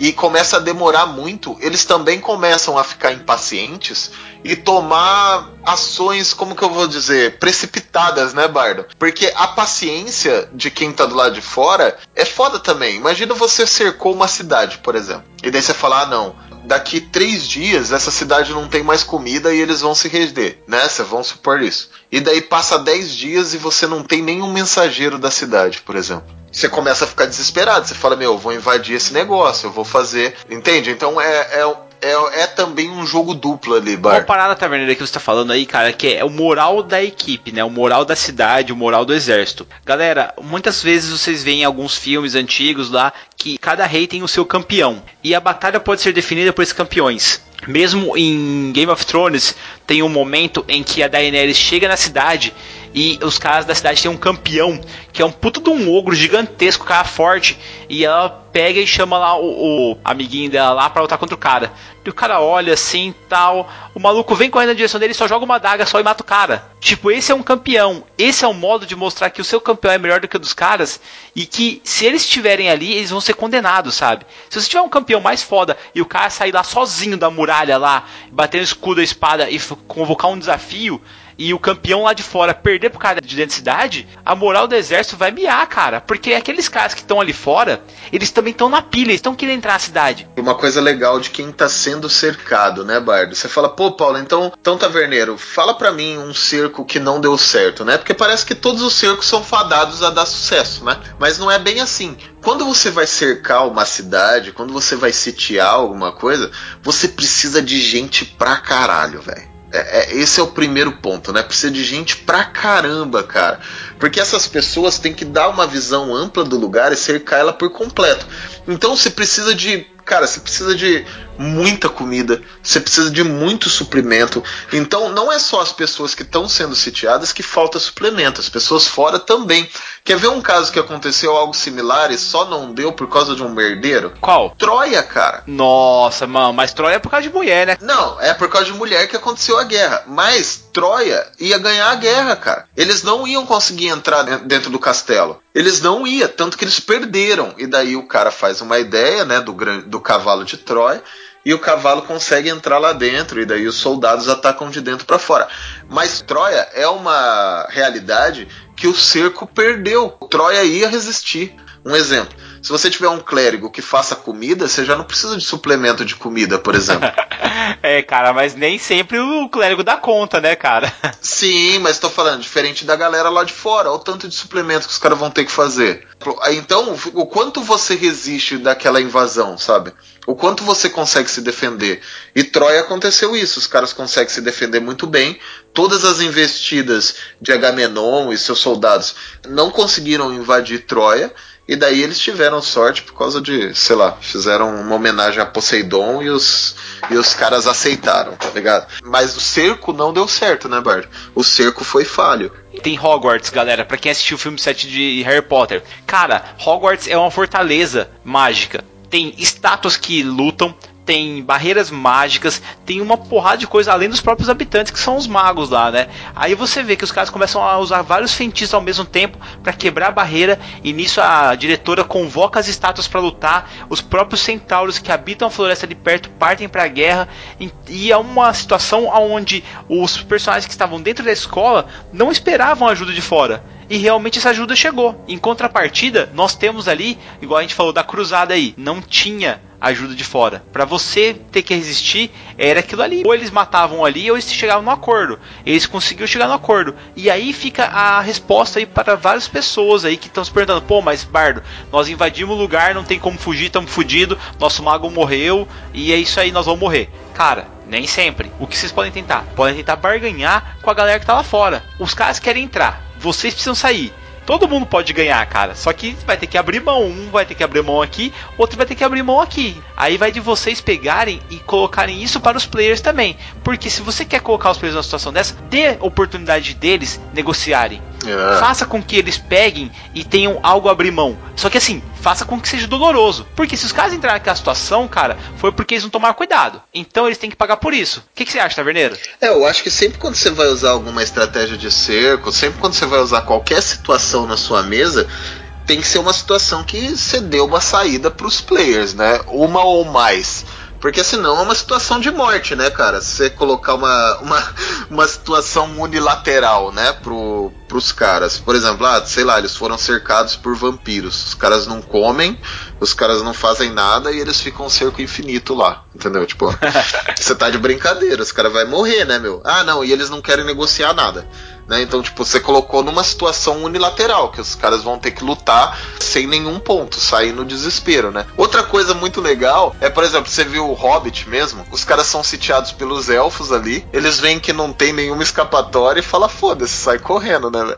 e começa a demorar muito, eles também começam a ficar impacientes e tomar ações, como que eu vou dizer, precipitadas, né, Bardo? Porque a paciência de quem tá do lado de fora é foda também. Imagina você cercou uma cidade, por exemplo, e daí você fala, ah, não, daqui três dias essa cidade não tem mais comida e eles vão se render, né? Vocês vão supor isso. E daí passa dez dias e você não tem nenhum mensageiro da cidade, por exemplo você começa a ficar desesperado. Você fala, meu, eu vou invadir esse negócio, eu vou fazer. Entende? Então é, é, é, é também um jogo duplo ali, Bar. Uma parada taverneira que você tá falando aí, cara, que é o moral da equipe, né? O moral da cidade, o moral do exército. Galera, muitas vezes vocês veem alguns filmes antigos lá que cada rei tem o seu campeão. E a batalha pode ser definida por esses campeões. Mesmo em Game of Thrones, tem um momento em que a Daenerys chega na cidade e os caras da cidade têm um campeão, que é um puto de um ogro gigantesco, cara forte. E ela pega e chama lá o, o amiguinho dela lá pra lutar contra o cara. E o cara olha assim tal. O maluco vem correndo na direção dele, só joga uma daga só e mata o cara. Tipo, esse é um campeão. Esse é um modo de mostrar que o seu campeão é melhor do que o dos caras. E que se eles estiverem ali, eles vão ser condenados, sabe? Se você tiver um campeão mais foda e o cara sair lá sozinho da muralha lá, bater no escudo a espada e convocar um desafio, e o campeão lá de fora perder pro cara de dentro da cidade, a moral do exército vai miar, cara. Porque aqueles caras que estão ali fora, eles também estão na pilha, eles estão querendo entrar na cidade. Uma coisa legal de quem tá sendo cercado, né, Bardo? Você fala, pô, Paulo, então, então taverneiro, fala para mim um cerco que não deu certo, né? Porque parece que todos os cercos são fadados a dar sucesso, né? Mas não é bem assim. Quando você vai cercar uma cidade, quando você vai sitiar alguma coisa, você precisa de gente pra caralho, velho. É, é, esse é o primeiro ponto, né? Precisa de gente pra caramba, cara. Porque essas pessoas têm que dar uma visão ampla do lugar e cercar ela por completo. Então você precisa de. Cara, você precisa de muita comida, você precisa de muito suprimento. Então não é só as pessoas que estão sendo sitiadas que falta suplemento, as pessoas fora também. Quer ver um caso que aconteceu algo similar e só não deu por causa de um merdeiro? Qual? Troia, cara. Nossa, mano, mas Troia é por causa de mulher, né? Não, é por causa de mulher que aconteceu a guerra. Mas Troia ia ganhar a guerra, cara. Eles não iam conseguir entrar dentro do castelo. Eles não iam, tanto que eles perderam. E daí o cara faz uma ideia, né, do, do cavalo de Troia e o cavalo consegue entrar lá dentro e daí os soldados atacam de dentro para fora. Mas Troia é uma realidade que o cerco perdeu. Troia ia resistir. Um exemplo: Se você tiver um clérigo que faça comida, você já não precisa de suplemento de comida, por exemplo. é, cara, mas nem sempre o clérigo dá conta, né, cara? Sim, mas tô falando, diferente da galera lá de fora, olha o tanto de suplemento que os caras vão ter que fazer. Então, o quanto você resiste daquela invasão, sabe? O quanto você consegue se defender. E Troia aconteceu isso, os caras conseguem se defender muito bem. Todas as investidas de Agamenon e seus soldados não conseguiram invadir Troia. E daí eles tiveram sorte por causa de, sei lá, fizeram uma homenagem a Poseidon e os, e os caras aceitaram, tá ligado? Mas o cerco não deu certo, né, Bart? O cerco foi falho. Tem Hogwarts, galera, para quem assistiu o filme 7 de Harry Potter. Cara, Hogwarts é uma fortaleza mágica. Tem estátuas que lutam, tem barreiras mágicas, tem uma porrada de coisa além dos próprios habitantes que são os magos lá, né? Aí você vê que os caras começam a usar vários feitiços ao mesmo tempo para quebrar a barreira e nisso a diretora convoca as estátuas para lutar, os próprios centauros que habitam a floresta de perto partem para a guerra e é uma situação onde os personagens que estavam dentro da escola não esperavam ajuda de fora e realmente essa ajuda chegou. Em contrapartida, nós temos ali, igual a gente falou da cruzada aí, não tinha ajuda de fora. Para você ter que resistir, era aquilo ali. Ou eles matavam ali, ou eles chegavam no acordo. Eles conseguiram chegar no acordo. E aí fica a resposta aí para várias pessoas aí que estão se perguntando: pô, mas Bardo, nós invadimos o lugar, não tem como fugir, estamos fudidos, nosso mago morreu e é isso aí, nós vamos morrer. Cara, nem sempre. O que vocês podem tentar? Podem tentar barganhar com a galera que tá lá fora. Os caras querem entrar vocês precisam sair. Todo mundo pode ganhar, cara. Só que vai ter que abrir mão. Um vai ter que abrir mão aqui, outro vai ter que abrir mão aqui. Aí vai de vocês pegarem e colocarem isso para os players também. Porque se você quer colocar os players numa situação dessa, dê oportunidade deles negociarem. É. Faça com que eles peguem e tenham algo a abrir mão. Só que assim, faça com que seja doloroso. Porque se os caras entrarem naquela situação, cara, foi porque eles não tomaram cuidado. Então eles têm que pagar por isso. O que, que você acha, Taverneiro? É, eu acho que sempre quando você vai usar alguma estratégia de cerco, sempre quando você vai usar qualquer situação na sua mesa, tem que ser uma situação que você deu uma saída para os players, né? Uma ou mais. Porque senão é uma situação de morte, né, cara? Você colocar uma, uma, uma situação unilateral, né, pro, pros caras. Por exemplo, ah, sei lá, eles foram cercados por vampiros. Os caras não comem, os caras não fazem nada e eles ficam um cerco infinito lá. Entendeu? Tipo, você tá de brincadeira, os caras vão morrer, né, meu? Ah, não, e eles não querem negociar nada. Né? Então, tipo, você colocou numa situação unilateral, que os caras vão ter que lutar sem nenhum ponto, sair no desespero, né? Outra coisa muito legal é, por exemplo, você viu o Hobbit mesmo, os caras são sitiados pelos elfos ali, eles veem que não tem nenhuma escapatória e fala, foda-se, sai correndo, né?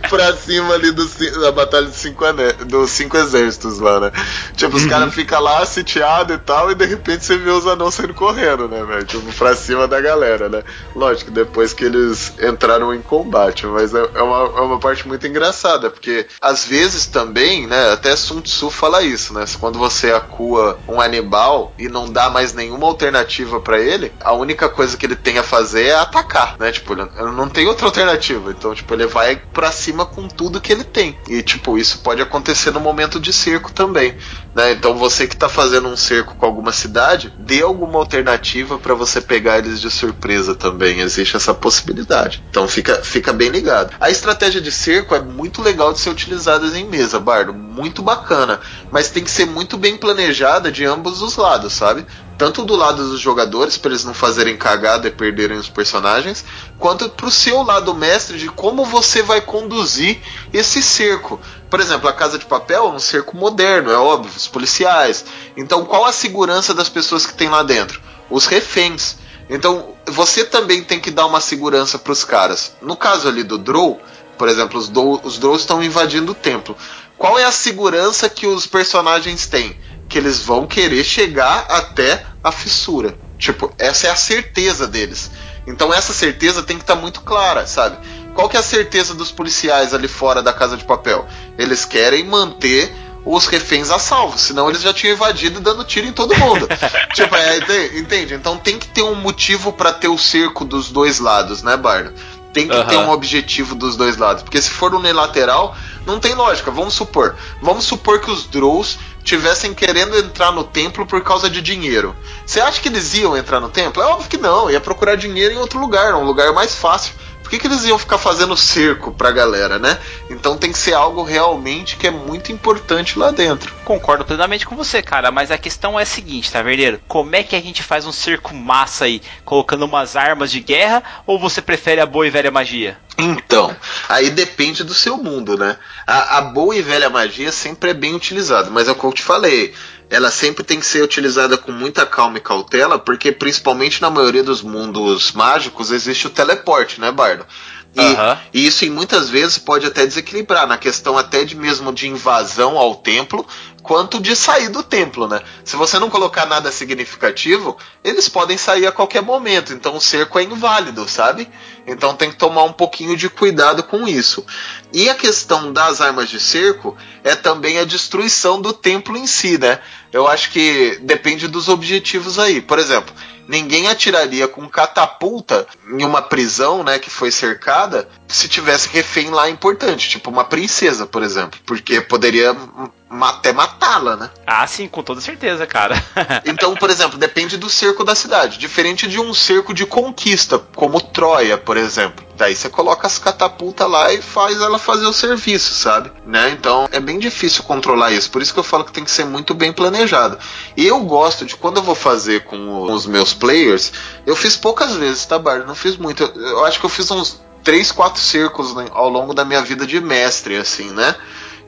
pra cima ali do, da batalha dos cinco, dos cinco exércitos lá, né? Tipo, os uhum. caras ficam lá sitiados e tal, e de repente você vê os anãos saindo correndo, né, velho? Tipo, pra cima da galera, né? Lógico, depois que eles eles entraram em combate, mas é, é uma, é uma parte muito engraçada, porque às vezes também, né, até Sun Tzu fala isso, né, quando você acua um animal e não dá mais nenhuma alternativa para ele, a única coisa que ele tem a fazer é atacar, né, tipo, ele não tem outra alternativa, então, tipo, ele vai para cima com tudo que ele tem, e, tipo, isso pode acontecer no momento de cerco também, né, então você que tá fazendo um cerco com alguma cidade, dê alguma alternativa para você pegar eles de surpresa também, existe essa possibilidade. Então fica, fica bem ligado. A estratégia de cerco é muito legal de ser utilizada em mesa, Bardo. Muito bacana. Mas tem que ser muito bem planejada de ambos os lados, sabe? Tanto do lado dos jogadores, para eles não fazerem cagada e perderem os personagens, quanto pro seu lado mestre de como você vai conduzir esse cerco. Por exemplo, a Casa de Papel é um cerco moderno, é óbvio, os policiais. Então, qual a segurança das pessoas que tem lá dentro? Os reféns. Então, você também tem que dar uma segurança para os caras. No caso ali do Drow, por exemplo, os, do, estão invadindo o templo. Qual é a segurança que os personagens têm? Que eles vão querer chegar até a fissura. Tipo, essa é a certeza deles. Então essa certeza tem que estar tá muito clara, sabe? Qual que é a certeza dos policiais ali fora da casa de papel? Eles querem manter os reféns a salvo, senão eles já tinham invadido dando tiro em todo mundo. tipo, é, entende? Então tem que ter um motivo para ter o cerco dos dois lados, né, Bardo? Tem que uhum. ter um objetivo dos dois lados. Porque se for unilateral, não tem lógica. Vamos supor. Vamos supor que os Drows tivessem querendo entrar no templo por causa de dinheiro. Você acha que eles iam entrar no templo? É óbvio que não, ia procurar dinheiro em outro lugar, um lugar mais fácil. Por que, que eles iam ficar fazendo cerco pra galera, né? Então tem que ser algo realmente que é muito importante lá dentro. Concordo plenamente com você, cara, mas a questão é a seguinte, Taverneiro: como é que a gente faz um cerco massa aí? Colocando umas armas de guerra ou você prefere a boa e velha magia? Então, aí depende do seu mundo, né? A, a boa e velha magia sempre é bem utilizada, mas é o que eu te falei ela sempre tem que ser utilizada com muita calma e cautela, porque principalmente na maioria dos mundos mágicos existe o teleporte, né, Bardo? E, e isso em muitas vezes pode até desequilibrar na questão até de mesmo de invasão ao templo, quanto de sair do templo, né? Se você não colocar nada significativo, eles podem sair a qualquer momento, então o cerco é inválido, sabe? Então tem que tomar um pouquinho de cuidado com isso. E a questão das armas de cerco é também a destruição do templo em si, né? Eu acho que depende dos objetivos aí. Por exemplo, ninguém atiraria com catapulta em uma prisão, né, que foi cercada, se tivesse refém lá importante, tipo uma princesa, por exemplo, porque poderia até matá-la, né? Ah, sim, com toda certeza, cara. Então, por exemplo, depende do cerco da cidade, diferente de um cerco de conquista, como Troia, por exemplo. Daí você coloca as catapultas lá e faz ela fazer o serviço, sabe? Né? Então é bem difícil controlar isso. Por isso que eu falo que tem que ser muito bem planejado. E eu gosto de quando eu vou fazer com os meus players, eu fiz poucas vezes, tá, Bar? Não fiz muito. Eu acho que eu fiz uns 3, 4 cercos né, ao longo da minha vida de mestre, assim, né?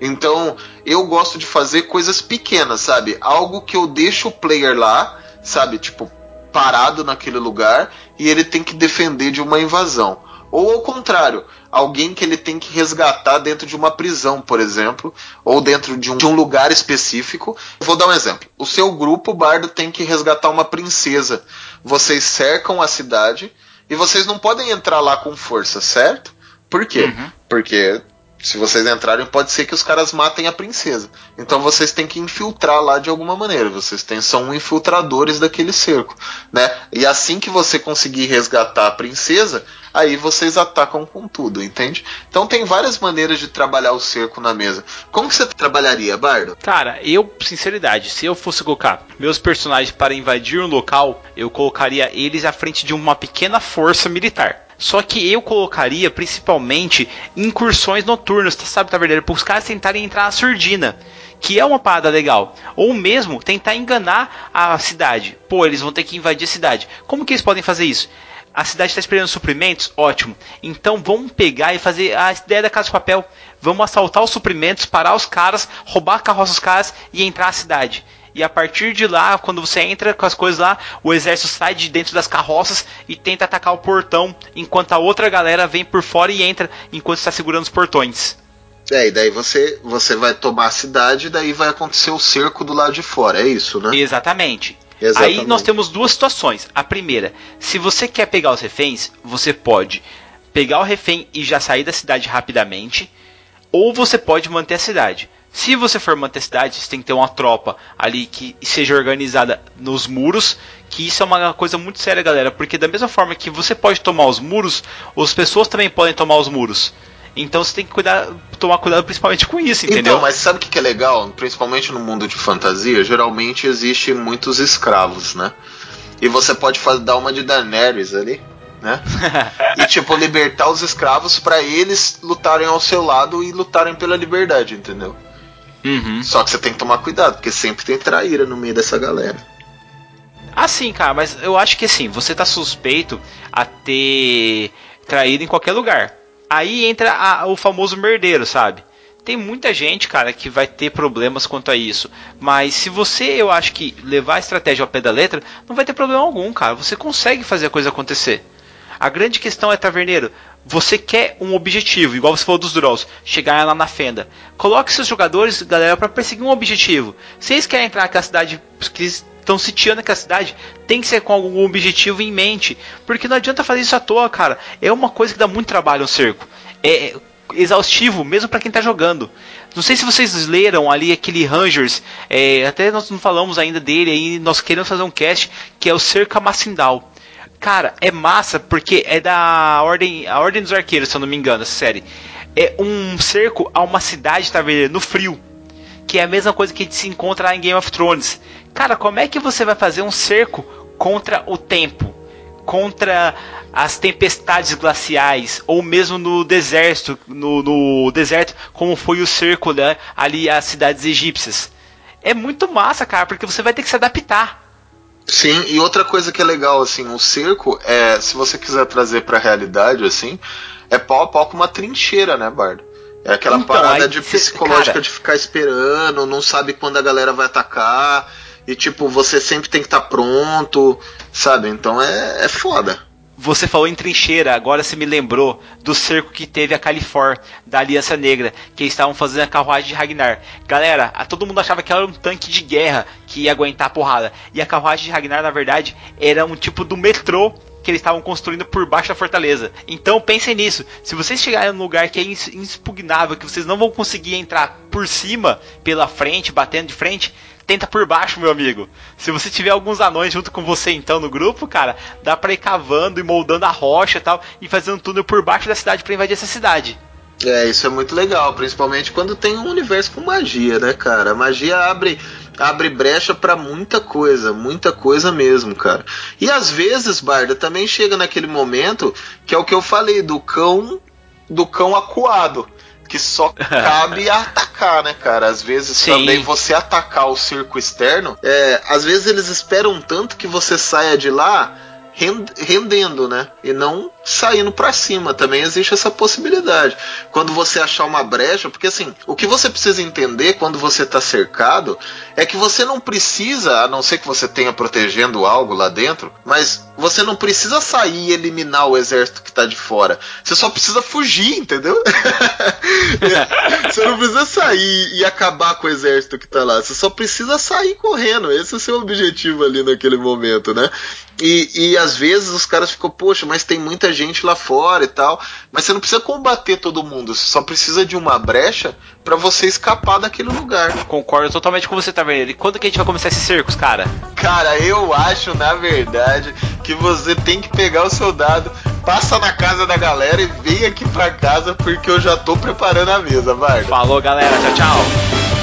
Então, eu gosto de fazer coisas pequenas, sabe? Algo que eu deixo o player lá, sabe? Tipo, parado naquele lugar e ele tem que defender de uma invasão. Ou ao contrário, alguém que ele tem que resgatar dentro de uma prisão, por exemplo, ou dentro de um, de um lugar específico. Vou dar um exemplo. O seu grupo, o bardo, tem que resgatar uma princesa. Vocês cercam a cidade e vocês não podem entrar lá com força, certo? Por quê? Porque se vocês entrarem, pode ser que os caras matem a princesa. Então vocês têm que infiltrar lá de alguma maneira. Vocês têm, são infiltradores daquele cerco, né? E assim que você conseguir resgatar a princesa, aí vocês atacam com tudo, entende? Então tem várias maneiras de trabalhar o cerco na mesa. Como que você trabalharia, Bardo? Cara, eu, sinceridade, se eu fosse colocar meus personagens para invadir um local, eu colocaria eles à frente de uma pequena força militar. Só que eu colocaria principalmente incursões noturnas, tá, sabe, Taverneiro? Para os caras tentarem entrar na surdina. Que é uma parada legal. Ou mesmo tentar enganar a cidade. Pô, eles vão ter que invadir a cidade. Como que eles podem fazer isso? A cidade está esperando suprimentos? Ótimo. Então vamos pegar e fazer a ideia da Casa de Papel. Vamos assaltar os suprimentos, parar os caras, roubar a carroça dos caras e entrar na cidade. E a partir de lá, quando você entra com as coisas lá, o exército sai de dentro das carroças e tenta atacar o portão, enquanto a outra galera vem por fora e entra enquanto está segurando os portões. É, e daí você, você vai tomar a cidade e daí vai acontecer o cerco do lado de fora, é isso, né? Exatamente. Exatamente. Aí nós temos duas situações. A primeira, se você quer pegar os reféns, você pode pegar o refém e já sair da cidade rapidamente, ou você pode manter a cidade. Se você for manter a cidade, você tem que ter uma tropa ali que seja organizada nos muros, que isso é uma coisa muito séria, galera, porque da mesma forma que você pode tomar os muros, as pessoas também podem tomar os muros. Então você tem que cuidar, tomar cuidado principalmente com isso, entendeu? Então, mas sabe o que que é legal? Principalmente no mundo de fantasia, geralmente existem muitos escravos, né? E você pode fazer, dar uma de Daenerys ali, né? e tipo, libertar os escravos pra eles lutarem ao seu lado e lutarem pela liberdade, entendeu? Uhum. Só que você tem que tomar cuidado, porque sempre tem traíra no meio dessa galera. Ah, sim, cara, mas eu acho que assim, você tá suspeito a ter traído em qualquer lugar. Aí entra a- o famoso merdeiro, sabe? Tem muita gente, cara, que vai ter problemas quanto a isso. Mas se você, eu acho que levar a estratégia ao pé da letra, não vai ter problema algum, cara. Você consegue fazer a coisa acontecer. A grande questão é, taverneiro, você quer um objetivo, igual você falou dos Draws, chegar lá na fenda. Coloque seus jogadores, galera, para perseguir um objetivo. Se eles querem entrar naquela cidade, que estão sitiando naquela cidade, tem que ser com algum objetivo em mente. Porque não adianta fazer isso à toa, cara. É uma coisa que dá muito trabalho no cerco. É exaustivo, mesmo para quem tá jogando. Não sei se vocês leram ali aquele Rangers, é, até nós não falamos ainda dele, aí nós queremos fazer um cast, que é o Cerca Macindal. Cara, é massa porque é da ordem, a ordem dos arqueiros, se eu não me engano, essa série. É um cerco a uma cidade, tá vendo? No frio. que é a mesma coisa que se encontra em Game of Thrones. Cara, como é que você vai fazer um cerco contra o tempo? Contra as tempestades glaciais, ou mesmo no deserto, no, no deserto, como foi o cerco né, ali às cidades egípcias. É muito massa, cara, porque você vai ter que se adaptar. Sim, e outra coisa que é legal, assim, o cerco, é, se você quiser trazer pra realidade, assim, é pau a pau com uma trincheira, né, Bardo? É aquela Então, parada aí de psicológica cara- de ficar esperando, não sabe quando a galera vai atacar, e tipo, você sempre tem que estar pronto, sabe? Então é, é foda. Você falou em trincheira, agora você me lembrou do cerco que teve a Califor, da Aliança Negra, que estavam fazendo a carruagem de Ragnar. Galera, todo mundo achava que era um tanque de guerra que ia aguentar a porrada. E a carruagem de Ragnar, na verdade, era um tipo do metrô que eles estavam construindo por baixo da fortaleza. Então pensem nisso. Se vocês chegarem num lugar que é inexpugnável, que vocês não vão conseguir entrar por cima, pela frente, batendo de frente, tenta por baixo, meu amigo. Se você tiver alguns anões junto com você então no grupo, cara, dá pra ir cavando e moldando a rocha e tal e fazendo um túnel por baixo da cidade pra invadir essa cidade. É, isso é muito legal, principalmente quando tem um universo com magia, né, cara? A magia abre abre brecha pra muita coisa, muita coisa mesmo, cara. E às vezes, Barda, também chega naquele momento que é o que eu falei do cão do cão acuado, que só cabe atacar, né, cara? Às vezes Sim. também você atacar o circo externo, é, às vezes eles esperam tanto que você saia de lá rendendo, né? E não saindo pra cima. Também existe essa possibilidade. Quando você achar uma brecha, porque assim, o que você precisa entender quando você tá cercado é que você não precisa, a não ser que você tenha protegendo algo lá dentro, mas você não precisa sair e eliminar o exército que tá de fora. Você só precisa fugir, entendeu? você não precisa sair e acabar com o exército que tá lá. Você só precisa sair correndo. Esse é o seu objetivo ali naquele momento, né? E, e às vezes os caras ficam, poxa, mas tem muita gente lá fora e tal. Mas você não precisa combater todo mundo. Você só precisa de uma brecha pra você escapar daquele lugar. Concordo totalmente com você, Taverneiro. E quando que a gente vai começar esses cercos, cara? Cara, eu acho, na verdade, que você tem que pegar o seu dado, passa na casa da galera e vem aqui pra casa porque eu já tô preparando a mesa, Bardo. Falou, galera. Tchau, tchau.